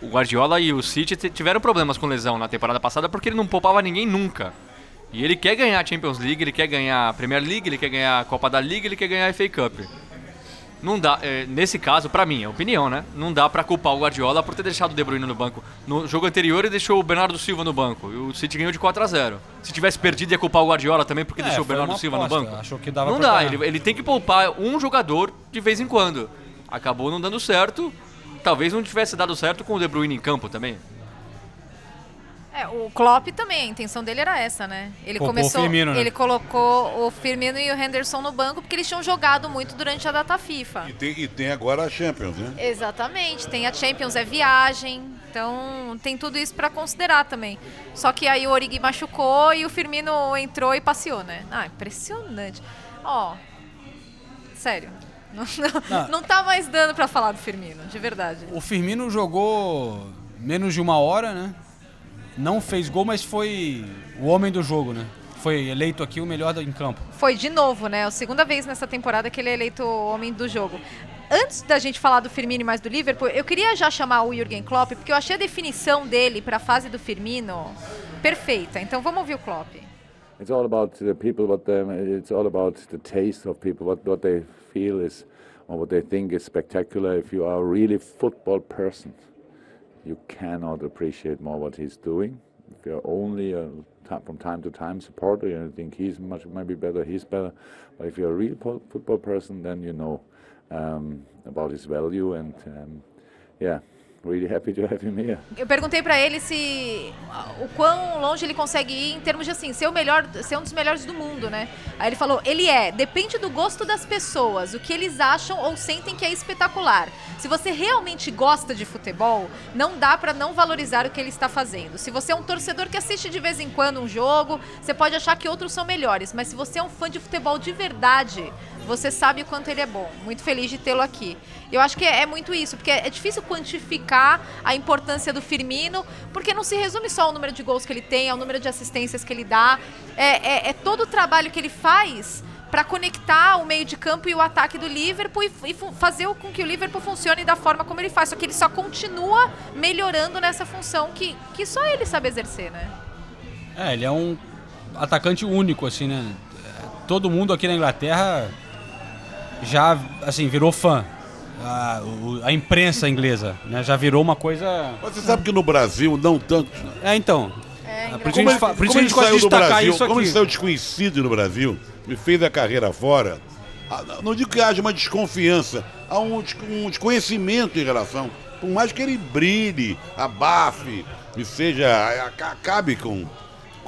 o Guardiola e o City tiveram problemas com lesão na temporada passada porque ele não poupava ninguém nunca. E ele quer ganhar a Champions League, ele quer ganhar a Premier League, ele quer ganhar a Copa da Liga, ele quer ganhar a FA Cup. Não dá, é, nesse caso, pra mim, é opinião, né? Não dá pra culpar o Guardiola por ter deixado o De Bruyne no banco. No jogo anterior ele deixou o Bernardo Silva no banco e o City ganhou de 4 a 0. Se tivesse perdido ia culpar o Guardiola também porque É, deixou o Bernardo Silva no aposta, banco. achou que dava não dá, ele, ele tem que poupar um jogador de vez em quando. Acabou não dando certo. Talvez não tivesse dado certo com o De Bruyne em campo também. É, o Klopp também, a intenção dele era essa, né? Ele Poupou o começou, Firmino, né? ele colocou o Firmino e o Henderson no banco porque eles tinham jogado muito durante a data FIFA. E tem, e tem agora a Champions, né? Exatamente, tem a Champions, é viagem, então tem tudo isso pra considerar também. Só que aí o Origi machucou e o Firmino entrou e passeou, né? Ah, impressionante. Ó, sério, não, não, Não. não tá mais dando pra falar do Firmino, de verdade. O Firmino jogou menos de uma hora, né? Não fez gol, mas foi o homem do jogo, né? Foi eleito aqui o melhor em campo. Foi de novo, né? A segunda vez nessa temporada que ele é eleito o homem do jogo. Antes da gente falar do Firmino e mais do Liverpool, eu queria já chamar o Jürgen Klopp, porque eu achei a definição dele para a fase do Firmino perfeita. Então vamos ouvir o Klopp. It's all about the people, what them, it's all about the taste of people, what, what they feel is, or what they think is spectacular. If you are a really football person, you cannot appreciate more what he's doing. If you're only a, from time to time supporter, you think he's much maybe better, he's better. But if you're a real football person, then you know um, about his value, and um, yeah, really happy to have here. Eu perguntei para ele se o quão longe ele consegue ir em termos de assim, ser o melhor, ser um dos melhores do mundo, né? Aí ele falou: "Ele é, depende do gosto das pessoas, o que eles acham ou sentem que é espetacular. Se você realmente gosta de futebol, não dá para não valorizar o que ele está fazendo. Se você é um torcedor que assiste de vez em quando um jogo, você pode achar que outros são melhores, mas se você é um fã de futebol de verdade, você sabe o quanto ele é bom. Muito feliz de tê-lo aqui. Eu acho que é, é muito isso, porque é difícil quantificar a importância do Firmino, porque não se resume só ao número de gols que ele tem, ao número de assistências que ele dá. É, é- é todo o trabalho que ele faz para conectar o meio de campo e o ataque do Liverpool e, e fazer com que o Liverpool funcione da forma como ele faz. Só que ele só continua melhorando nessa função que, que só ele sabe exercer, né? É, ele é um atacante único, assim, né? Todo mundo aqui na Inglaterra já, assim, virou fã. A, a imprensa inglesa, né? Já virou uma coisa... Você sabe que no Brasil, não tanto. É, então. É, por isso a gente, fa- por isso como a gente gosta de saiu do destacar Brasil, isso como ele saiu desconhecido no Brasil e fez a carreira fora, ah, não digo que haja uma desconfiança, há um, um desconhecimento em relação. Por mais que ele brilhe, abafe e seja. acabe com,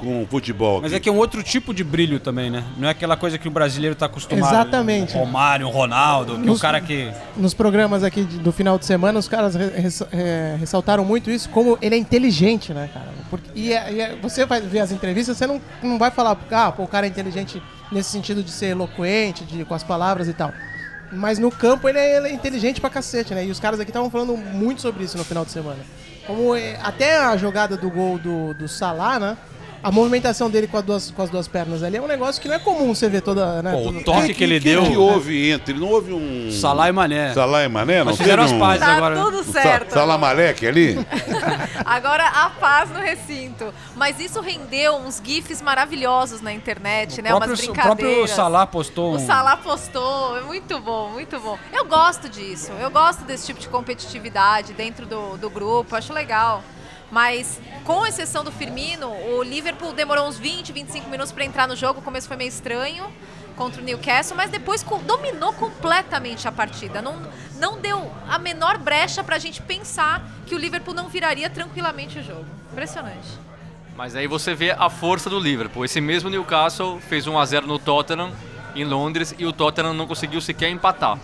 com o futebol. Mas aqui. é que é um outro tipo de brilho também, né? Não é aquela coisa que o brasileiro tá acostumado. Exatamente. O Romário, o Ronaldo, que é o Nos- cara que... Nos programas aqui do final de semana, os caras re- res- é, ressaltaram muito isso, como ele é inteligente, né, cara? Porque, e, é- e é- você vai ver as entrevistas, você não, não vai falar, ah, pô, o cara é inteligente nesse sentido de ser eloquente, de, com as palavras e tal. Mas no campo ele é, ele é inteligente pra cacete, né? E os caras aqui estavam falando muito sobre isso no final de semana. Como é, até a jogada do gol do, do Salah, né? A movimentação dele com, as duas- com as duas pernas ali é um negócio que não é comum você ver toda. Né, Pô, o toque que ele O que deu... que houve entre? Não houve um. Salah e Mané. Salah e Mané? Não Mas fizeram as um- pazes Tá agora. tudo certo. Salah Malek ali? Agora a paz no recinto. Mas isso rendeu uns gifs maravilhosos na internet, O né? próprio, Umas o brincadeiras. próprio Salah postou O um... Salah postou, é muito bom, muito bom. Eu gosto disso, eu gosto desse tipo de competitividade dentro do, do grupo, acho legal. Mas, com exceção do Firmino, o Liverpool demorou uns 20, 25 minutos para entrar no jogo. O começo foi meio estranho contra o Newcastle, mas depois dominou completamente a partida. Não, não deu a menor brecha para a gente pensar que o Liverpool não viraria tranquilamente o jogo. Impressionante. Mas aí você vê a força do Liverpool. Esse mesmo Newcastle fez 1 a 0 no Tottenham em Londres e o Tottenham não conseguiu sequer empatar.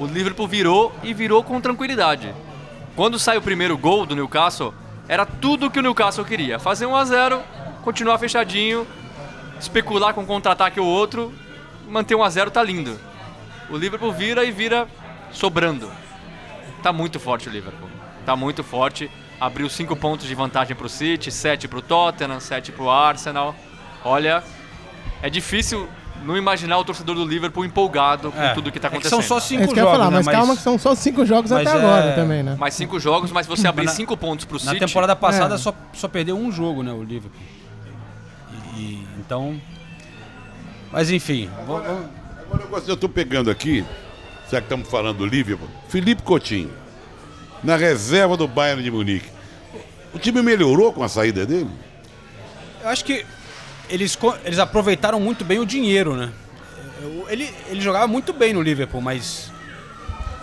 O Liverpool virou e virou com tranquilidade. Quando sai o primeiro gol do Newcastle, era tudo que o Newcastle queria: fazer 1 a 0, continuar fechadinho, especular com um contra-ataque ou outro, manter 1 a 0 tá lindo. O Liverpool vira e vira sobrando. Tá muito forte o Liverpool. Tá muito forte. Abriu 5 pontos de vantagem pro City, 7 pro Tottenham, 7 pro Arsenal. Olha, é difícil não imaginar o torcedor do Liverpool empolgado com É, tudo que tá é que acontecendo. são só É cinco ia jogos, falar, né? mas, calma que são só cinco jogos mas até é- agora também, né? Mais 5 jogos, mas você abrir Mas na- 5 pontos pro Na City. temporada passada É. só, só perdeu um jogo, né, o Liverpool. E, e- então. Mas enfim, vamos- vamos- Agora eu gosto- eu tô pegando aqui, já que estamos falando do Liverpool, Felipe Coutinho, na reserva do Bayern de Munique. O time melhorou com a saída dele? eu acho que eles, eles aproveitaram muito bem o dinheiro, né? Ele, ele jogava muito bem no Liverpool, mas.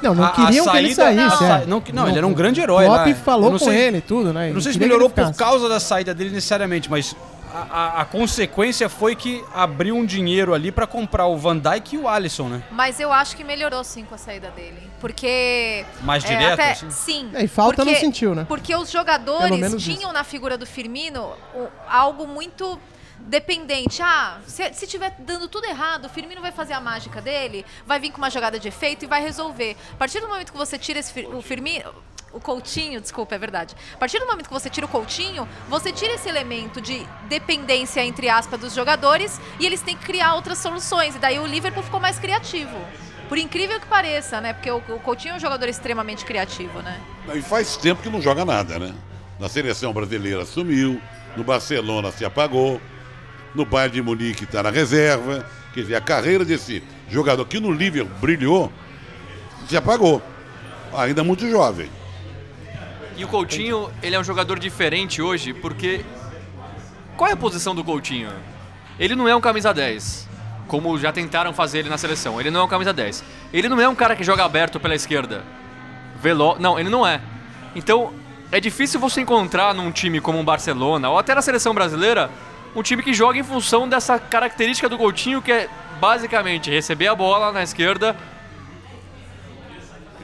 Não, não a- a queriam que ele saída- saísse. é. sa- não, não, ele era um grande herói O lá. Klopp falou Eu não com ele e tudo, né? Eu não sei se melhorou por causa da saída dele necessariamente, mas a, a- a consequência foi que abriu um dinheiro ali pra comprar o Van Dijk e o Alisson, né? Mas eu acho que melhorou sim com a saída dele. Porque. Mais é, direto, até- assim? Sim. É, e falta porque, não sentiu, né? Porque os jogadores tinham na figura do Firmino o- algo muito dependente. Ah, se, se tiver dando tudo errado, o Firmino vai fazer a mágica dele, vai vir com uma jogada de efeito e vai resolver. A partir do momento que você tira esse, o Firmino. O Coutinho, desculpa, é verdade. A partir do momento que você tira o Coutinho, você tira esse elemento de dependência, entre aspas, dos jogadores e eles têm que criar outras soluções. E daí o Liverpool ficou mais criativo. Por incrível que pareça, né? Porque o Coutinho é um jogador extremamente criativo, né? E faz tempo que não joga nada, né? Na seleção brasileira sumiu, no Barcelona se apagou, no Bayern de Munique está na reserva. Quer dizer, a carreira desse jogador que no Liverpool brilhou se apagou. Ainda muito jovem. E o Coutinho, ele é um jogador diferente hoje, porque. Qual é a posição do Coutinho? Ele não é um camisa 10, como já tentaram fazer ele na seleção. Ele não é um camisa 10. Ele não é um cara que joga aberto pela esquerda. Velo... Não, ele não é. Então, é difícil você encontrar num time como o Barcelona, ou até na seleção brasileira, um time que joga em função dessa característica do Coutinho, que é basicamente receber a bola na esquerda,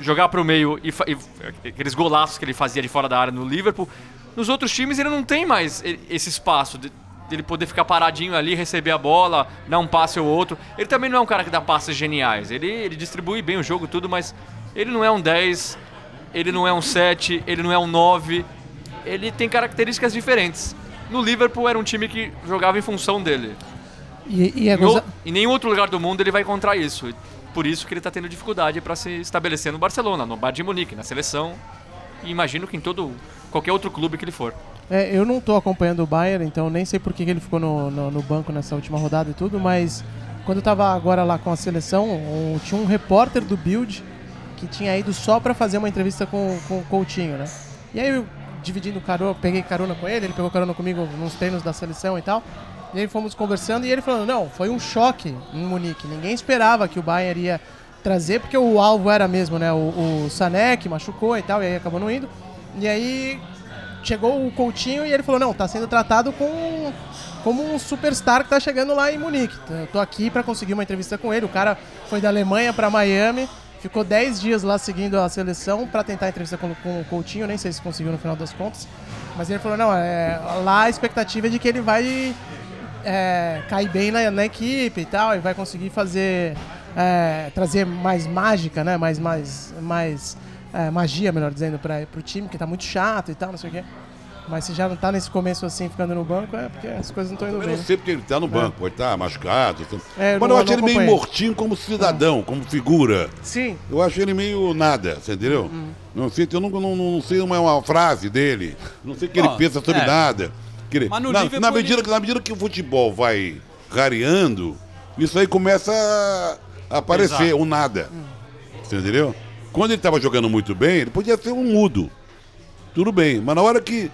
jogar pro meio e, e aqueles golaços que ele fazia de fora da área no Liverpool. Nos outros times ele não tem mais esse espaço de, ele poder ficar paradinho ali, receber a bola, dar um passe ou outro. Ele também não é um cara que dá passes geniais. Ele, ele distribui bem o jogo tudo, mas ele não é um 10, ele não é um 7, ele não é um 9. Ele tem características diferentes. No Liverpool era um time que jogava em função dele. E, e é Em, goza- o- em nenhum outro lugar do mundo ele vai encontrar isso. Por isso que ele está tendo dificuldade para se estabelecer no Barcelona, no Bayern de Munique, na seleção. E imagino que em todo qualquer outro clube que ele for. É, eu não tô acompanhando o Bayern, então nem sei por que ele ficou no, no, no banco nessa última rodada e tudo, mas quando eu tava agora lá com a seleção, um- tinha um repórter do Build que tinha ido só pra fazer uma entrevista com, com o Coutinho, né? E aí dividindo carona, peguei carona com ele, ele pegou carona comigo nos treinos da seleção e tal. E aí fomos conversando e ele falando, não, foi um choque em Munique. Ninguém esperava que o Bayern ia trazer, porque o alvo era mesmo, né? O, o Sané que machucou e tal, e aí acabou não indo. E aí chegou o Coutinho e ele falou, não, tá sendo tratado com, como um superstar que tá chegando lá em Munique. Eu tô aqui pra conseguir uma entrevista com ele. O cara foi da Alemanha pra Miami, ficou 10 dias lá seguindo a seleção pra tentar entrevista com, com o Coutinho, nem sei se conseguiu no final das contas. Mas ele falou, não, é, lá a expectativa é de que ele vai é, cair bem na, na equipe e tal, e vai conseguir fazer é, trazer mais mágica, né? Mais, mais, mais é, magia, melhor dizendo, para o time, que tá muito chato e tal, não sei o quê. Mas se já não tá nesse começo assim, ficando no banco, é porque as coisas não estão indo Eu bem. não sei porque ele tá no banco, pode estar machucado. tá- É, eu Mas não- eu acho ele meio mortinho como cidadão, como figura. Sim. Eu acho ele meio nada, você entendeu? Não sei, eu não, não, não sei uma, uma frase dele. Não sei o que ele pensa sobre é. nada. Que ele- Mas no na, na medida, ele- na medida que o futebol vai rareando, isso aí começa a aparecer, Exato. o nada. Você entendeu? Quando ele estava jogando muito bem, ele podia ser um mudo. Tudo bem, mas na hora que.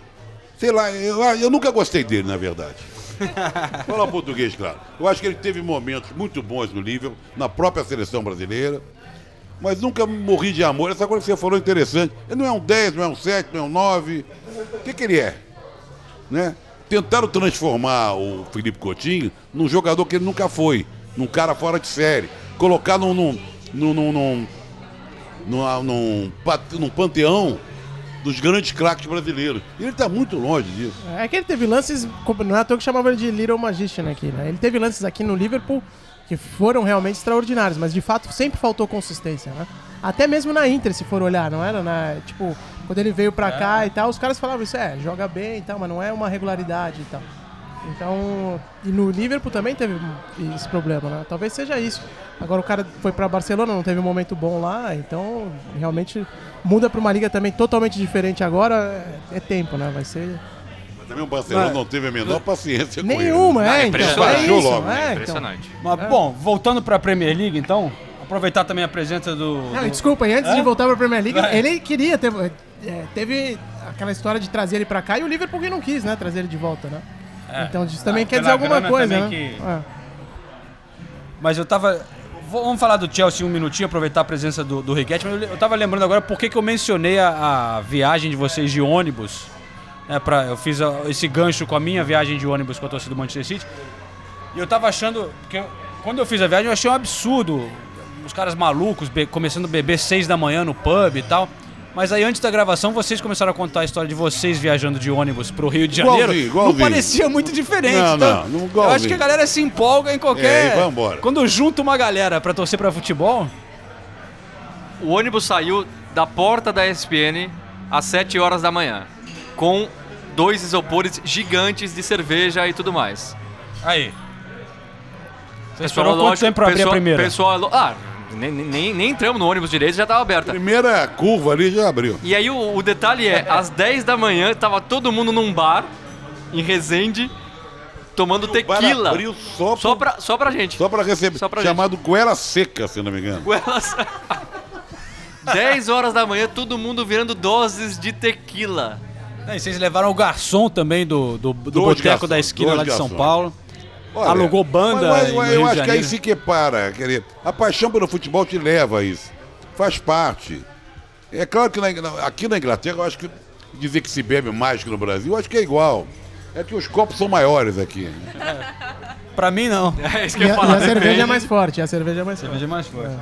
Sei lá, eu, eu nunca gostei dele, na verdade. Falar português, claro. Eu acho que ele teve momentos muito bons no Liverpool, na própria seleção brasileira, mas nunca morri de amor. Essa coisa que você falou é interessante. Ele não é um 10, não é um 7, não é um 9. O que, que ele é? Né? Tentaram transformar o Felipe Coutinho num jogador que ele nunca foi, num cara fora de série. Colocar num. num, num, num, num, num, num num panteão dos grandes craques brasileiros. E ele está muito longe disso. É que ele teve lances, não é à toa que chamava ele de Little Magician aqui, né? Ele teve lances aqui no Liverpool que foram realmente extraordinários, mas de fato sempre faltou consistência, né? Até mesmo na Inter, se for olhar, não era? Na, tipo, quando ele veio pra cá e tal, os caras falavam isso, é, joga bem e tal, mas não é uma regularidade e tal. Então, e no Liverpool também teve esse problema, né? Talvez seja isso. Agora o cara foi pra Barcelona, não teve um momento bom lá, então realmente muda pra uma liga também totalmente diferente agora, é, é tempo, né? Vai ser Mas também o Barcelona Mas- não teve a menor paciência com ele. Nenhuma, é, então. Baixou É isso, logo. é, então. Impressionante. Mas, bom, voltando pra Premier League, então, aproveitar também a presença do. Não, do- desculpa, e antes Hã? de voltar pra Premier League, ele queria ter. é, teve aquela história de trazer ele pra cá e o Liverpool não quis, né? Trazer ele de volta, né? É. Então isso também Ah, quer dizer alguma coisa, né? que- É. Mas eu tava. Vamos falar do Chelsea um minutinho, aproveitar a presença do, do Riquete, mas eu, eu tava lembrando agora por que que eu mencionei a, a viagem de vocês de ônibus. Né, pra, eu fiz a- esse gancho com a minha viagem de ônibus com a torcida do Manchester City. E eu tava achando. Porque eu- quando eu fiz a viagem, eu achei um absurdo. Os caras malucos be- começando a beber seis da manhã no pub e tal. Mas aí, antes da gravação, vocês começaram a contar a história de vocês viajando de ônibus pro Rio de Janeiro. Igualzinho, igualzinho. Não parecia muito diferente. Não, então, não, não, eu igualzinho. acho que a galera se empolga em qualquer. É, e vambora. Quando junta uma galera pra torcer pra futebol. O ônibus saiu da porta da ESPN às 7 horas da manhã, com dois isopores gigantes de cerveja e tudo mais. Aí. Você Pessoal, esperou quanto lógico, tempo pra abrir a pessoal- primeira? Pessoal, ah, nem, nem, nem entramos no ônibus direito, já estava aberta. Primeira curva ali já abriu. E aí o, o detalhe é, às 10 da manhã tava todo mundo num bar em Resende tomando bar tequila. abriu só, Só pra, só pra gente. Só pra receber. Só pra chamado Goela Seca, se não me engano. Elas... 10 horas da manhã, todo mundo virando doses de tequila. É, e vocês levaram o garçom também do, do, do boteco da esquina lá de São garçons. Paulo. Olha, Alugou banda mas- mas- mas eu acho que aí se que para, querido. A paixão pelo futebol te leva a isso. Faz parte. É claro que na aqui na Inglaterra, eu acho que dizer que se bebe mais que no Brasil, eu acho que é igual. É que os copos são maiores aqui. Pra mim, não. É isso E a, e a cerveja é mais forte, a cerveja é mais forte. Cerveja é mais forte.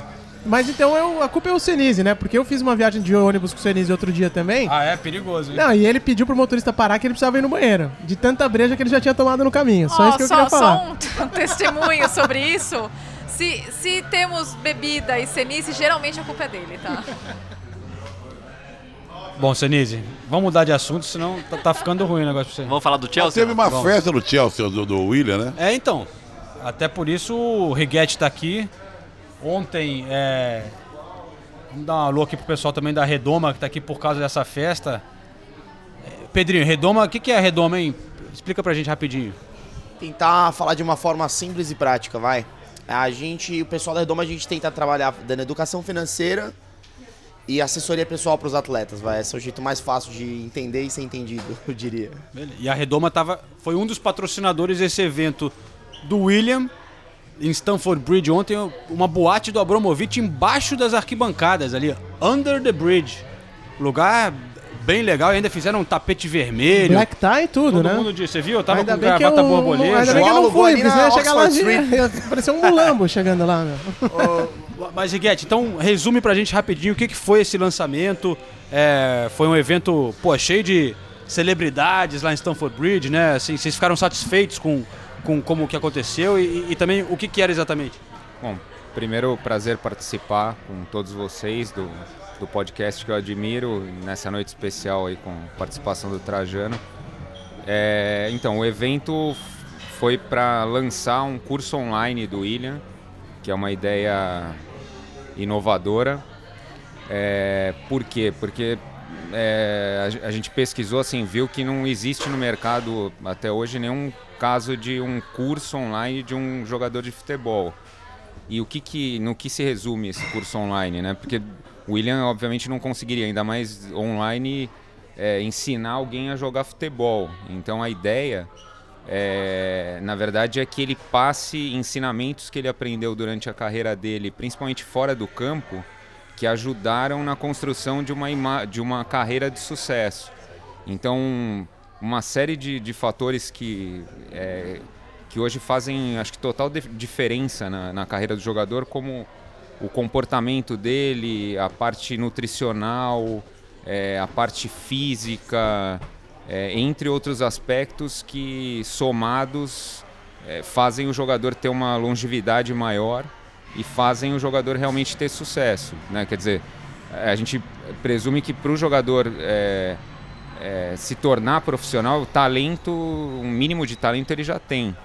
Mas então eu, a culpa é o Senise, né? Porque eu fiz uma viagem de ônibus com o Senise outro dia também. Ah, é perigoso, hein? Não, e ele pediu pro motorista parar que ele precisava ir no banheiro. De tanta breja que ele já tinha tomado no caminho. Só isso que eu só, queria falar. só um, testemunho sobre isso. Se, se temos bebida e cenice, geralmente a culpa é dele, tá? Bom, Senise, vamos mudar de assunto, senão tá, tá ficando ruim o negócio pra você. Vamos falar do Chelsea? Teve uma Vamos. festa no Chelsea do, do William, né? É, então. Até por isso o Riguete tá aqui. Ontem, é... Vamos dar um alô aqui pro pessoal também da Redoma, que tá aqui por causa dessa festa. É, Pedrinho, Redoma, o que, que é a Redoma, hein? Explica pra gente rapidinho. tentar falar de uma forma simples e prática, vai. A gente, o pessoal da Redoma, a gente tenta trabalhar dando educação financeira e assessoria pessoal para os atletas, vai. Esse é o jeito mais fácil de entender e ser entendido, eu diria. E a Redoma tava, foi um dos patrocinadores desse evento do William em Stamford Bridge ontem, uma boate do Abramovich embaixo das arquibancadas ali, under the bridge. Lugar bem legal, e ainda fizeram um tapete vermelho. Black tie e tudo, Todo né? mundo disse, você viu? Eu tava Ainda com bem que gravata eu- borboleta. Ainda bem que eu não fui, porque senão ia chegar lá Oxford de... ia parecer um mulambo chegando lá, meu. Mas, Riguete, então resume pra gente rapidinho o que, que foi esse lançamento. É, foi um evento, pô, cheio de celebridades lá em Stamford Bridge, né? Assim, vocês ficaram satisfeitos com, com como que aconteceu e, e também o que, que era exatamente? Bom, primeiro prazer participar com todos vocês do, do podcast que eu admiro nessa noite especial aí com participação do Trajano. É, então, o evento foi para lançar um curso online do William, que é uma ideia inovadora. É, por quê? Porque é, a a gente pesquisou assim, viu que não existe no mercado até hoje nenhum caso de um curso online de um jogador de futebol. E o que que, no que se resume esse curso online, né? Porque o William, obviamente, não conseguiria, ainda mais online, é, ensinar alguém a jogar futebol. Então a ideia, é, na verdade, é que ele passe ensinamentos que ele aprendeu durante a carreira dele, principalmente fora do campo, que ajudaram na construção de uma, de uma carreira de sucesso. Então, uma série de, de fatores que, é, que hoje fazem, acho que total diferença na, na carreira do jogador, como o comportamento dele, a parte nutricional, é, a parte física, é, entre outros aspectos que somados é, fazem o jogador ter uma longevidade maior e fazem o jogador realmente ter sucesso, né? Quer dizer, a gente presume que para o jogador é, se tornar profissional, o talento, um mínimo de talento ele já tem.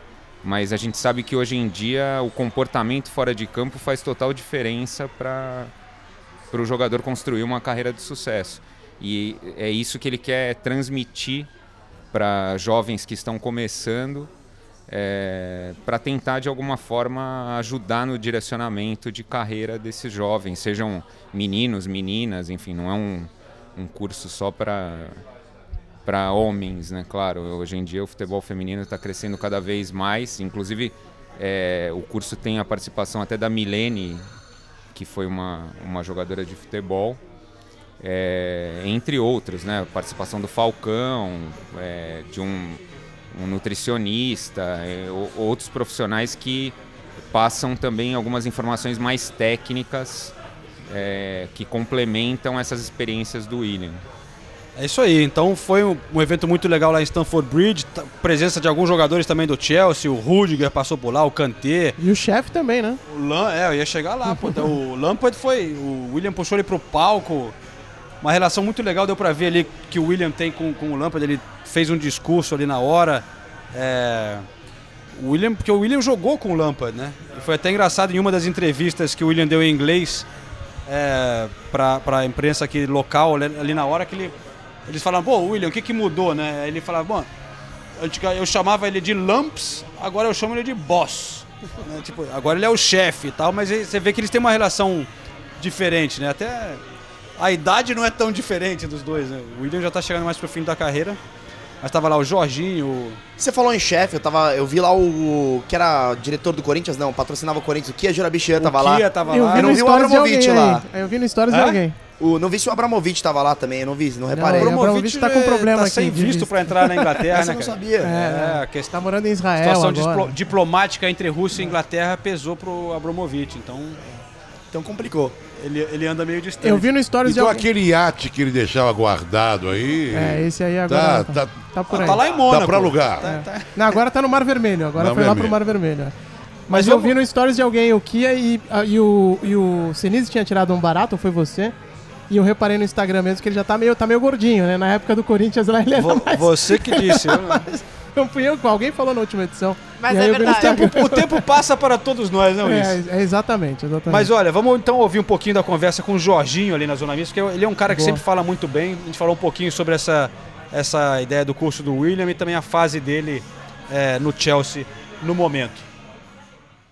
Mas a gente sabe que hoje em dia o comportamento fora de campo faz total diferença para o jogador construir uma carreira de sucesso. E é isso que ele quer transmitir para jovens que estão começando, é, para tentar de alguma forma ajudar no direcionamento de carreira desses jovens, sejam meninos, meninas, enfim, não é um, um curso só para para homens, né? Claro, hoje em dia o futebol feminino está crescendo cada vez mais. Inclusive, é, o curso tem a participação até da Milene, que foi uma, uma jogadora de futebol, é, entre outros, né? A participação do Falcão, é, de um, um nutricionista, é, outros profissionais que passam também algumas informações mais técnicas é, que complementam essas experiências do William. É isso aí, então foi um, um evento muito legal lá em Stamford Bridge, presença de alguns jogadores também do Chelsea, o Rudiger passou por lá, o Kanté. E o chefe também, né? O Lam, é, eu ia chegar lá, pô, então, o Lampard foi, o William puxou ele pro palco, uma relação muito legal, deu pra ver ali que o William tem com, com o Lampard, ele fez um discurso ali na hora, é, o William, porque o William jogou com o Lampard, né, e foi até engraçado em uma das entrevistas que o William deu em inglês é, pra, pra imprensa aqui local, ali na hora que ele, eles falaram, pô, William, o que que mudou, né, Aí ele falava, bom, eu chamava ele de Lamps, agora eu chamo ele de Boss. né? Tipo, agora ele é o chefe e tal, mas você vê que eles têm uma relação diferente, né? Até a idade não é tão diferente dos dois, né? O William já tá chegando mais pro fim da carreira. Mas tava lá o Jorginho, o... Você falou em chefe, eu tava. Eu vi lá o. que era diretor do Corinthians, não, patrocinava o Corinthians, o Kia Jurabichian tava lá. Kia tava Eu lá. vi Eu não vi o de Abramovich lá. aí. Eu vi no stories de Hã? alguém. O, não vi se o Abramovich tava lá também, eu não vi, não reparei. Não, o Abramovich tá com problema tá aqui sem de visto visto. pra entrar na Inglaterra, né, eu não cara? sabia. É, a questão, Tá morando em Israel situação agora. diplo- diplomática entre Rússia e Inglaterra pesou pro Abramovich, então Então complicou. ele, ele anda meio distante. Eu vi no stories Então de alguém. aquele iate que ele deixava guardado aí. É, esse aí Tá, agora tá, tá por Ah, aí. tá lá em Mônaco. Dá pra alugar. É. Não, agora tá no Mar Vermelho. Agora Mar foi lá Vermelho. pro Mar Vermelho. é. Mas, Mas eu vamos- vi no stories de alguém o Kia e, a- e o, e o Senise tinha tirado um barato, ou foi você? E eu reparei no Instagram mesmo que ele já tá meio, tá meio gordinho, né? Na época do Corinthians lá ele era Vo- mais... Você que disse. eu não- Não fui eu, alguém falou na última edição. Mas é verdade. Instagram. o tempo passa para todos nós, não é isso? É, é exatamente, exatamente. Mas olha, vamos então ouvir um pouquinho da conversa com o Jorginho ali na Zona Mista, porque ele é um cara que Boa. sempre fala muito bem. A gente falou um pouquinho sobre essa, essa ideia do curso do William e também a fase dele é, no Chelsea no momento.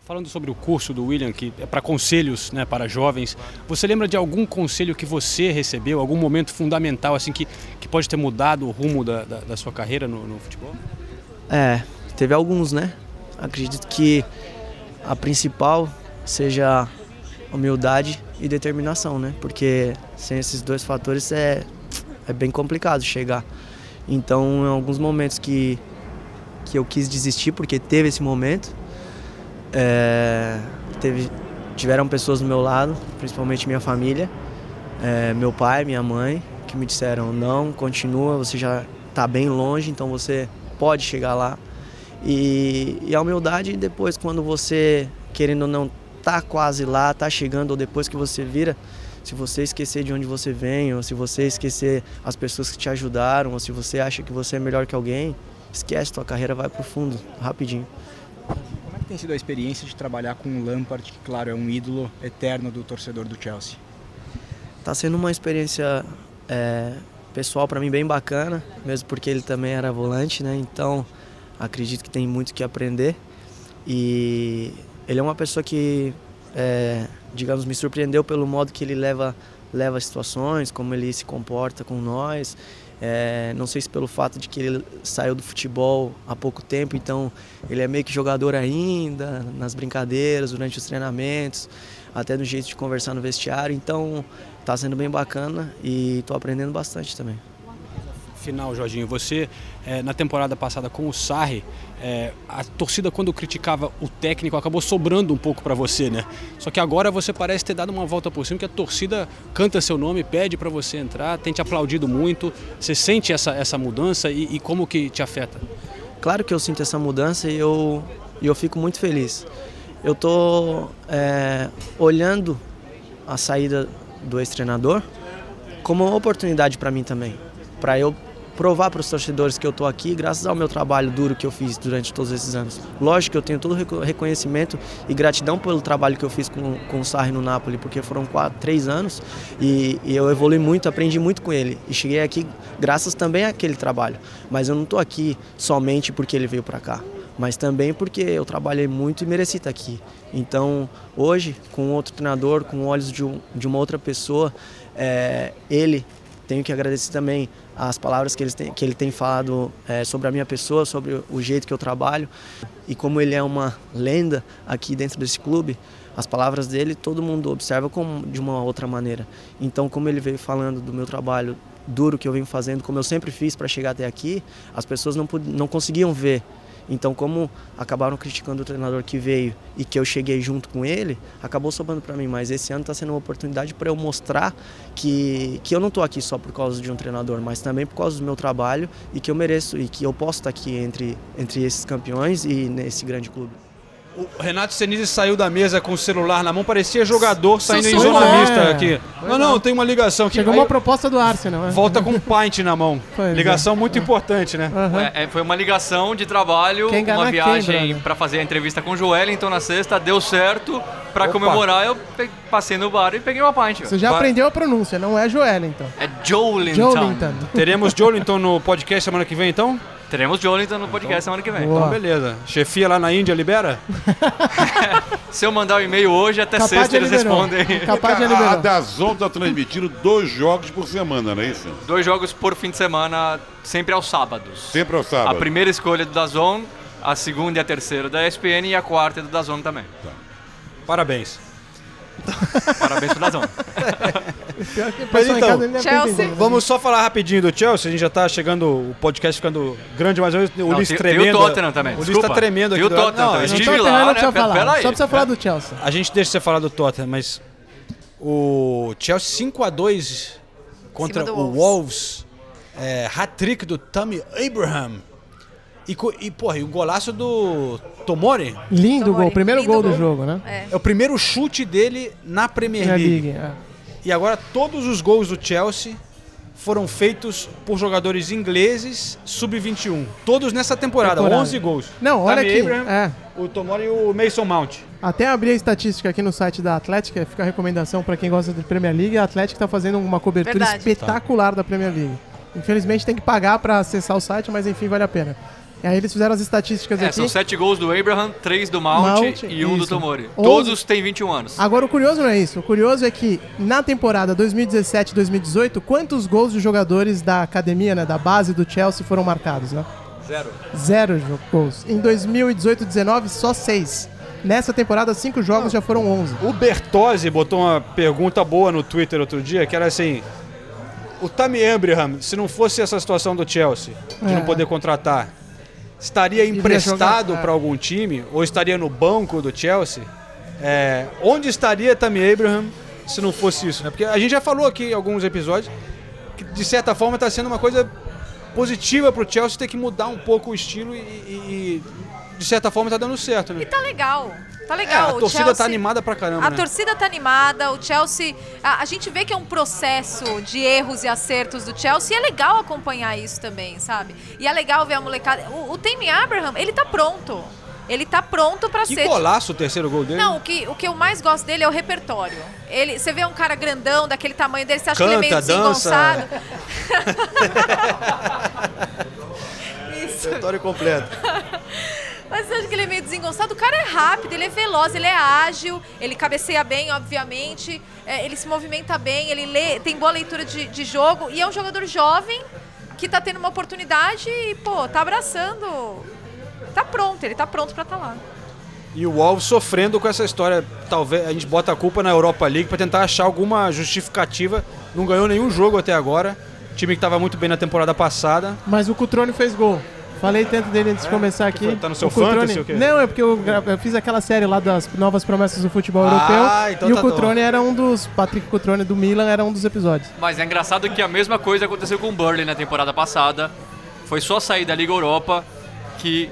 Falando sobre o curso do William, que é para conselhos né, para jovens, você lembra de algum conselho que você recebeu, algum momento fundamental assim que, que pode ter mudado o rumo da, da, da sua carreira no, no futebol? É, teve alguns, né? Acredito que a principal seja humildade e determinação, né? Porque sem esses dois fatores é, é bem complicado chegar. Então, em alguns momentos que, que eu quis desistir, porque teve esse momento, é, teve, tiveram pessoas do meu lado, principalmente minha família, é, meu pai, minha mãe, que me disseram: não, continua, você já está bem longe, então você pode chegar lá. E, e a humildade depois, quando você, querendo ou não, tá quase lá, tá chegando, ou depois que você vira, se você esquecer de onde você vem, ou se você esquecer as pessoas que te ajudaram, ou se você acha que você é melhor que alguém, esquece, tua carreira vai pro fundo, rapidinho. Tem sido a experiência de trabalhar com o Lampard, que claro é um ídolo eterno do torcedor do Chelsea? Tá sendo uma experiência é, pessoal para mim bem bacana, mesmo porque ele também era volante, né? Então acredito que tem muito que aprender. E ele é uma pessoa que, é, digamos, me surpreendeu pelo modo que ele leva leva as situações, como ele se comporta com nós. É, não sei se pelo fato de que ele saiu do futebol há pouco tempo, então ele é meio que jogador ainda, nas brincadeiras, durante os treinamentos, até no jeito de conversar no vestiário. Então tá sendo bem bacana e tô aprendendo bastante também. final, Jorginho. Você, é, na temporada passada com o Sarri, é, a torcida, quando criticava o técnico, acabou sobrando um pouco para você, né? Só que agora você parece ter dado uma volta por cima, que a torcida canta seu nome, pede para você entrar, tem te aplaudido muito. Você sente essa, essa mudança e, e como que te afeta? Claro que eu sinto essa mudança e eu, e eu fico muito feliz. Eu estou é, olhando a saída do ex-treinador como uma oportunidade para mim também, para eu provar para os torcedores que eu estou aqui graças ao meu trabalho duro que eu fiz durante todos esses anos. Lógico que eu tenho todo o reconhecimento e gratidão pelo trabalho que eu fiz com, com o Sarri no Napoli, porque foram quatro, três anos e, e eu evolui muito, aprendi muito com ele e cheguei aqui graças também àquele trabalho. Mas eu não estou aqui somente porque ele veio para cá mas também porque eu trabalhei muito e mereci estar aqui. Então, hoje, com outro treinador, com olhos de, um, de uma outra pessoa, é, ele tenho que agradecer também as palavras que ele tem, que ele tem falado é, sobre a minha pessoa, sobre o jeito que eu trabalho e como ele é uma lenda aqui dentro desse clube. As palavras dele todo mundo observa como, de uma outra maneira. Então, como ele veio falando do meu trabalho duro que eu venho fazendo, como eu sempre fiz para chegar até aqui, as pessoas não, não conseguiam ver então, como acabaram criticando o treinador que veio e que eu cheguei junto com ele, acabou sobrando para mim. Mas esse ano está sendo uma oportunidade para eu mostrar que, que eu não estou aqui só por causa de um treinador, mas também por causa do meu trabalho e que eu mereço e que eu posso estar aqui entre, entre esses campeões e nesse grande clube. O Renato Senise saiu da mesa com o celular na mão, parecia jogador saindo em zona é. mista aqui. Não, não, tem uma ligação aqui. Chegou uma proposta do Arsenal. Né? Volta com um pint na mão. Pois ligação é. muito é. importante, né? Uhum. É, foi uma ligação de trabalho, uma viagem para fazer a entrevista com o Joelinton na sexta, deu certo. Para comemorar, eu passei no bar e peguei uma pint. Você já aprendeu a pronúncia, não é Joelinton. É Joelinton. Joelinton. Teremos Joelinton no podcast semana que vem, então? Teremos Jonathan no podcast semana que vem. Boa. Então, beleza. Chefia lá na Índia libera? Se eu mandar o um e-mail hoje, até Capaz sexta eles liberou. respondem. Capaz de liberar. A Dazon tá transmitindo dois jogos por semana, não é isso? Dois jogos por fim de semana, sempre aos sábados. Sempre aos sábados. A primeira escolha do Dazon, a segunda e a terceira da ESPN e a quarta é do Dazon também. Tá. Parabéns. Parabéns pro Dazon. Mas então, Chelsea. vamos só falar rapidinho do Chelsea. A gente já tá chegando, o podcast ficando grande, mas o Ulisses tremendo. E o Tottenham também. O Ulisses tá tremendo aqui. E o Tottenham também. Estive lá, né? Falar. Só precisa falar do Chelsea. A gente deixa você falar do Tottenham, mas o Chelsea 5x2 contra o Wolves. Wolves é, hat-trick do Tammy Abraham. E, e, porra, e o golaço do Tomori? Lindo Tomori. gol, primeiro Lindo gol, gol do jogo, né? É. é. o primeiro chute dele na Premier League. League é. E agora todos os gols do Chelsea foram feitos por jogadores ingleses sub-21. Todos nessa temporada, temporada, 11 gols. Não, olha aqui. Abraham, é. O Tomori e o Mason Mount. Até abri a estatística aqui no site da Atlética, fica a recomendação para quem gosta de Premier League. A Atlética está fazendo uma cobertura Verdade. espetacular tá. da Premier League. Infelizmente tem que pagar para acessar o site, mas enfim, vale a pena. E aí eles fizeram as estatísticas é, aqui. São sete gols do Abraham, três do Mount, Mount e um isso. do Tomori. Todos têm 21 anos. Agora o curioso não é isso. O curioso é que na temporada 2017-2018, quantos gols de jogadores da academia, né, da base do Chelsea foram marcados, né? Zero. Zero gols. Em 2018-19, só seis. Nessa temporada, cinco jogos já foram 11. O Bertozzi botou uma pergunta boa no Twitter outro dia, que era assim: o Tammy Abraham, se não fosse essa situação do Chelsea, de é. não poder contratar, estaria emprestado para é. algum time ou estaria no banco do Chelsea, é, onde estaria Tammy Abraham se não fosse isso? Né? Porque a gente já falou aqui em alguns episódios que, de certa forma, está sendo uma coisa positiva para o Chelsea ter que mudar um pouco o estilo e, e, e de certa forma, está dando certo. Né? E tá legal. Tá legal. É, a torcida tá Chelsea, tá animada pra caramba. A né? torcida tá animada, o Chelsea. A, a, gente vê que é um processo de erros e acertos do Chelsea e é legal acompanhar isso também, sabe? E é legal ver a molecada. O, o Tammy Abraham, ele tá pronto. Ele tá pronto para ser. Que golaço o terceiro gol dele. Não, o que, o que eu mais gosto dele é o repertório. Ele, você vê um cara grandão, daquele tamanho dele, você acha Canta, que ele é meio desengonçado. Isso. Repertório completo. Mas você acha que ele é meio desengonçado? O cara é rápido, ele é veloz, ele é ágil, ele cabeceia bem, obviamente, é, ele se movimenta bem, ele lê, tem boa leitura de, de jogo e é um jogador jovem que tá tendo uma oportunidade e, pô, tá abraçando. Tá pronto, ele tá pronto para estar tá lá. E o Wolves sofrendo com essa história, talvez a gente bota a culpa na Europa League para tentar achar alguma justificativa. Não ganhou nenhum jogo até agora time que tava muito bem na temporada passada. Mas o Cutrone fez gol. Falei tanto dele antes de começar aqui. foi? Tá no seu o Cutrone- fantasy ou quê? Não, é porque eu, eu fiz aquela série lá das novas promessas do futebol Ah, europeu. então e tá o Cutrone era um dos. Patrick Cutrone do Milan era um dos episódios. Mas é engraçado que a mesma coisa aconteceu com o Burnley na temporada passada. Foi só sair da Liga Europa que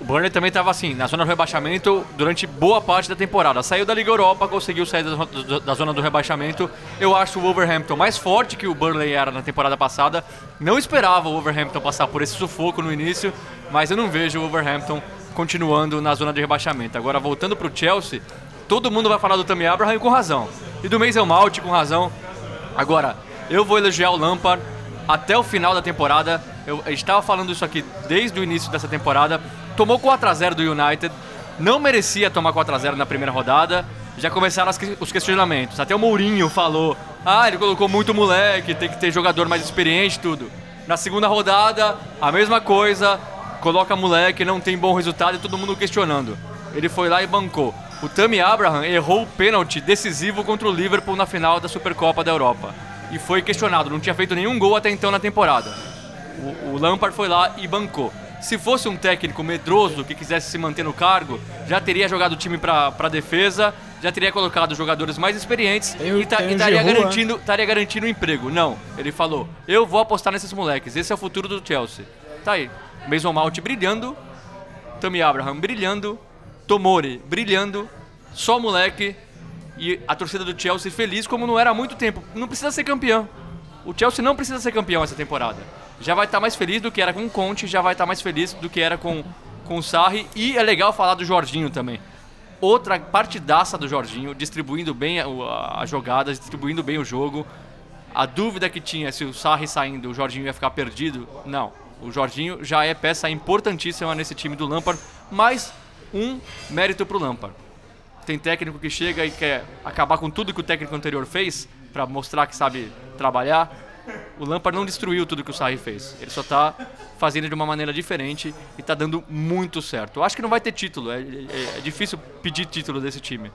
o Burnley também estava assim, na zona do rebaixamento durante boa parte da temporada. Saiu da Liga Europa, conseguiu sair da, zo- da zona do rebaixamento. Eu acho o Wolverhampton mais forte que o Burnley era na temporada passada. Não esperava o Wolverhampton passar por esse sufoco no início, mas eu não vejo o Wolverhampton continuando na zona de rebaixamento. Agora, voltando para o Chelsea, todo mundo vai falar do Tammy Abraham com razão. E do Mason Mount com razão. Agora, eu vou elogiar o Lampard até o final da temporada. Eu estava falando isso aqui desde o início dessa temporada. Tomou 4 a 0 do United. Não merecia tomar 4 a 0 na primeira rodada. Já começaram os questionamentos. Até o Mourinho falou: "Ah, ele colocou muito moleque, tem que ter jogador mais experiente, tudo". Na segunda rodada, a mesma coisa. Coloca moleque, não tem bom resultado e todo mundo questionando. Ele foi lá e bancou. O Tammy Abraham errou o pênalti decisivo contra o Liverpool na final da Supercopa da Europa. E foi questionado, não tinha feito nenhum gol até então na temporada. O, o Lampard foi lá e bancou. Se fosse um técnico medroso que quisesse se manter no cargo, já teria jogado o time para defesa, já teria colocado jogadores mais experientes e, ta- tem e o estaria, Giroud, garantindo, estaria garantindo um emprego. Não, ele falou: eu vou apostar nesses moleques, esse é o futuro do Chelsea. Tá aí, Mason Mount brilhando, Tammy Abraham brilhando, Tomori brilhando, só moleque e a torcida do Chelsea feliz como não era há muito tempo. Não precisa ser campeão. O Chelsea não precisa ser campeão essa temporada. Já vai estar mais feliz do que era com o Conte, já vai estar mais feliz do que era com, com o Sarri. E é legal falar do Jorginho também. Outra partidaça do Jorginho, distribuindo bem as jogadas, distribuindo bem o jogo. A dúvida que tinha se o Sarri saindo, o Jorginho ia ficar perdido, não. O Jorginho já é peça importantíssima nesse time do Lampard, mais um mérito pro Lampard. Tem técnico que chega e quer acabar com tudo que o técnico anterior fez para mostrar que sabe trabalhar. O Lampard não destruiu tudo que o Sarri fez. Ele só tá fazendo de uma maneira diferente e tá dando muito certo. Eu acho que não vai ter título. É, é- é difícil pedir título desse time.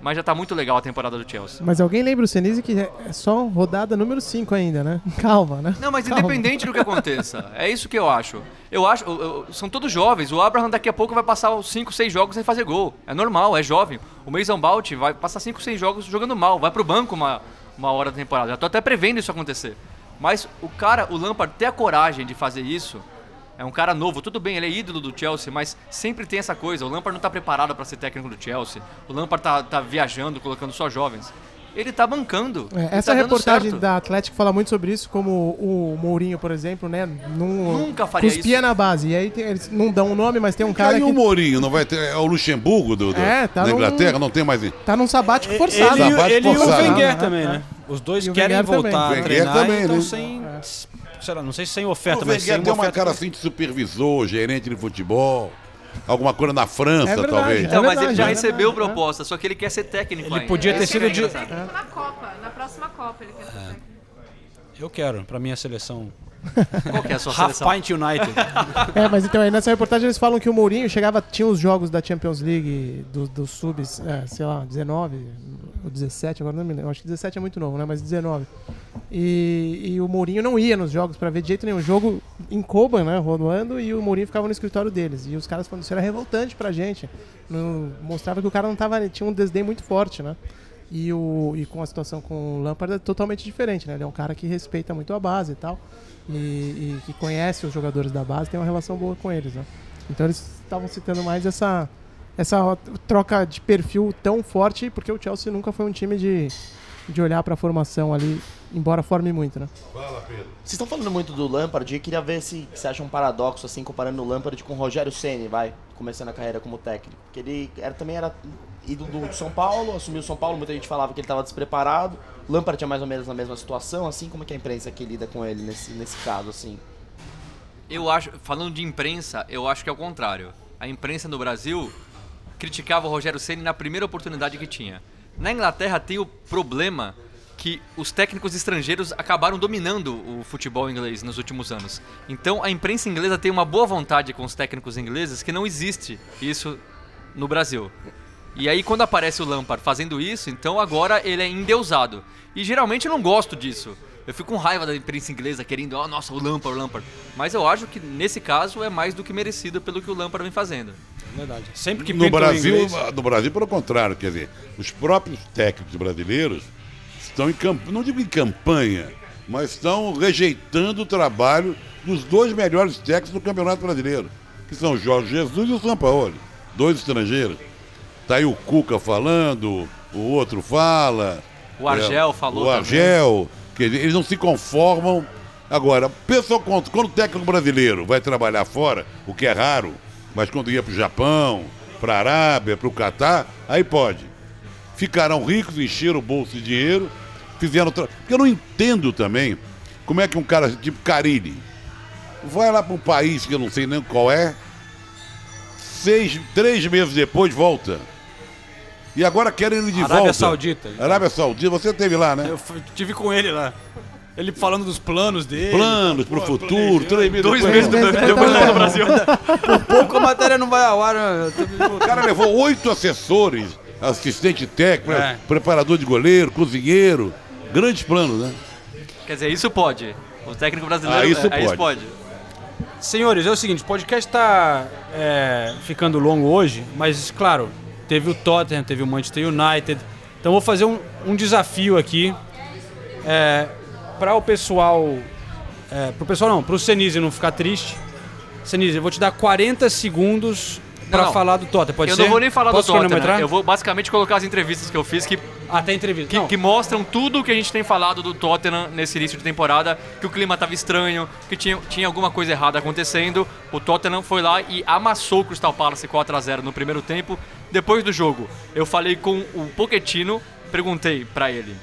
Mas já tá muito legal a temporada do Chelsea. Mas alguém lembra o Senise que é só rodada número 5 ainda, né? Calma, né? Não, mas Calma. independente do que aconteça, é isso que eu acho. Eu acho, eu- eu- são todos jovens. O Abraham daqui a pouco vai passar os 5, 6 jogos sem fazer gol. É normal, é jovem. O Mason Bout vai passar 5, 6 jogos jogando mal, vai pro banco uma, uma hora da temporada. Já tô até prevendo isso acontecer. Mas o cara, o Lampard ter a coragem de fazer isso, é um cara novo. Tudo bem, ele é ídolo do Chelsea, mas sempre tem essa coisa. O Lampard não tá preparado para ser técnico do Chelsea. O Lampard tá, tá viajando, colocando só jovens. Ele tá bancando. É, Ele essa tá dando reportagem certo. da Atlético fala muito sobre isso, como o Mourinho, por exemplo, né? Num, Nunca faria cuspia isso. na base. E aí tem- eles não dão o nome, mas tem um cara Caiu que o Mourinho, não vai ter. É o Luxemburgo do, do- É, tá da num- Inglaterra, não tem mais. tá num sabático forçado. Ele, Sabático ele e o forçado. Wenger Ah, também, né? Os dois E o querem Wenger também. voltar a treinar também, e estão né? sem... Sei lá, não sei se sem O oferta, mas sem deu uma oferta. cara assim de supervisor, gerente de futebol. Alguma coisa na França, É verdade, talvez. Então, É mas ele verdade, já é recebeu verdade, proposta, só que ele quer ser técnico Ele ainda. podia ter Esse sido é de- na Copa, na próxima Copa ele quer ser técnico. Eu quero, pra minha seleção. Qual que é a sua Half seleção? Pint United. É, mas então aí nessa reportagem eles falam que o Mourinho chegava, tinha os jogos da Champions League dos do subs, é, sei lá, 19 ou 17, agora não me lembro. Acho que 17 é muito novo, né? Mas 19. E, e o Mourinho não ia nos jogos pra ver de jeito nenhum. Jogo em Coban, né? Rolando, e o Mourinho ficava no escritório deles. E os caras falando isso era revoltante pra gente. No- mostrava que o cara não tava. tinha um desdém muito forte, né? E, o, e com a situação com o Lampard é totalmente diferente, né? Ele é um cara que respeita muito a base e tal. E, e que conhece os jogadores da base, tem uma relação boa com eles, né? Então eles estavam citando mais essa, essa troca de perfil tão forte, porque o Chelsea nunca foi um time de, de olhar pra formação ali, embora forme muito, né? Vocês estão falando muito do Lampard e queria ver se você acha um paradoxo, assim, comparando o Lampard com o Rogério Ceni, vai, começando a carreira como técnico. Porque ele era, também era ídolo do São Paulo, assumiu o São Paulo, muita gente falava que ele estava despreparado. O Lampard é mais ou menos na mesma situação, assim, como é que a imprensa aqui lida com ele nesse, nesse caso, assim? Eu acho, falando de imprensa, eu acho que é o contrário. A imprensa no Brasil criticava o Rogério Ceni na primeira oportunidade que tinha. Na Inglaterra tem o problema que os técnicos estrangeiros acabaram dominando o futebol inglês nos últimos anos. Então a imprensa inglesa tem uma boa vontade com os técnicos ingleses que não existe isso no Brasil. E aí quando aparece o Lampard fazendo isso, então agora ele é endeusado. E geralmente eu não gosto disso. Eu fico com raiva da imprensa inglesa querendo, oh, nossa, o Lampard, o Lampard. Mas eu acho que nesse caso é mais do que merecido pelo que o Lampard vem fazendo. Verdade. Sempre que no Brasil, inglês- no Brasil, pelo contrário, quer dizer, os próprios técnicos brasileiros estão em campanha, não digo em campanha, mas estão rejeitando o trabalho dos dois melhores técnicos do Campeonato Brasileiro, que são o Jorge Jesus e o Sampaoli, dois estrangeiros. Tá aí o Cuca falando, o outro fala. O Argel é, falou O também. Argel, quer dizer, eles não se conformam. Agora, pessoal, quando, quando o técnico brasileiro vai trabalhar fora, o que é raro, mas quando ia para o Japão, para a Arábia, para o Catar, aí pode. Ficarão ricos, encheram o bolso de dinheiro, fizeram. Tra... Porque eu não entendo também como é que um cara tipo Carilli vai lá para um país que eu não sei nem qual é, seis, três meses depois volta. E agora querem ele de Arábia volta. Saudita. Arábia Saudita, você esteve lá, né? Eu fui- tive com ele lá. Ele falando dos planos dele. Planos pro Pô, futuro, três meses Dois meses depois meses do Brasil. Por pouco a matéria não vai ao ar. né? O cara levou oito assessores, assistente técnico, É. preparador de goleiro, cozinheiro. Grandes planos, né? Quer dizer, isso pode. O técnico brasileiro Ah, isso é, isso pode. pode. Senhores, é o seguinte, o podcast tá é, ficando longo hoje, mas claro, teve o Tottenham, teve o Manchester United. Então vou fazer um, um desafio aqui é, para o pessoal, é, pro pessoal não, pro Senise não ficar triste. Senise, eu vou te dar 40 segundos Para não. falar do Tottenham, pode eu ser? não vou nem falar Posso do Tottenham. cronometrar? Eu vou basicamente colocar as entrevistas que eu fiz que até entrevista que, que mostram tudo o que a gente tem falado do Tottenham nesse início de temporada, que o clima estava estranho, que tinha, tinha alguma coisa errada acontecendo. O Tottenham foi lá e amassou o Crystal Palace 4 a 0 no primeiro tempo. Depois do jogo, eu falei com o Pochettino, perguntei pra ele.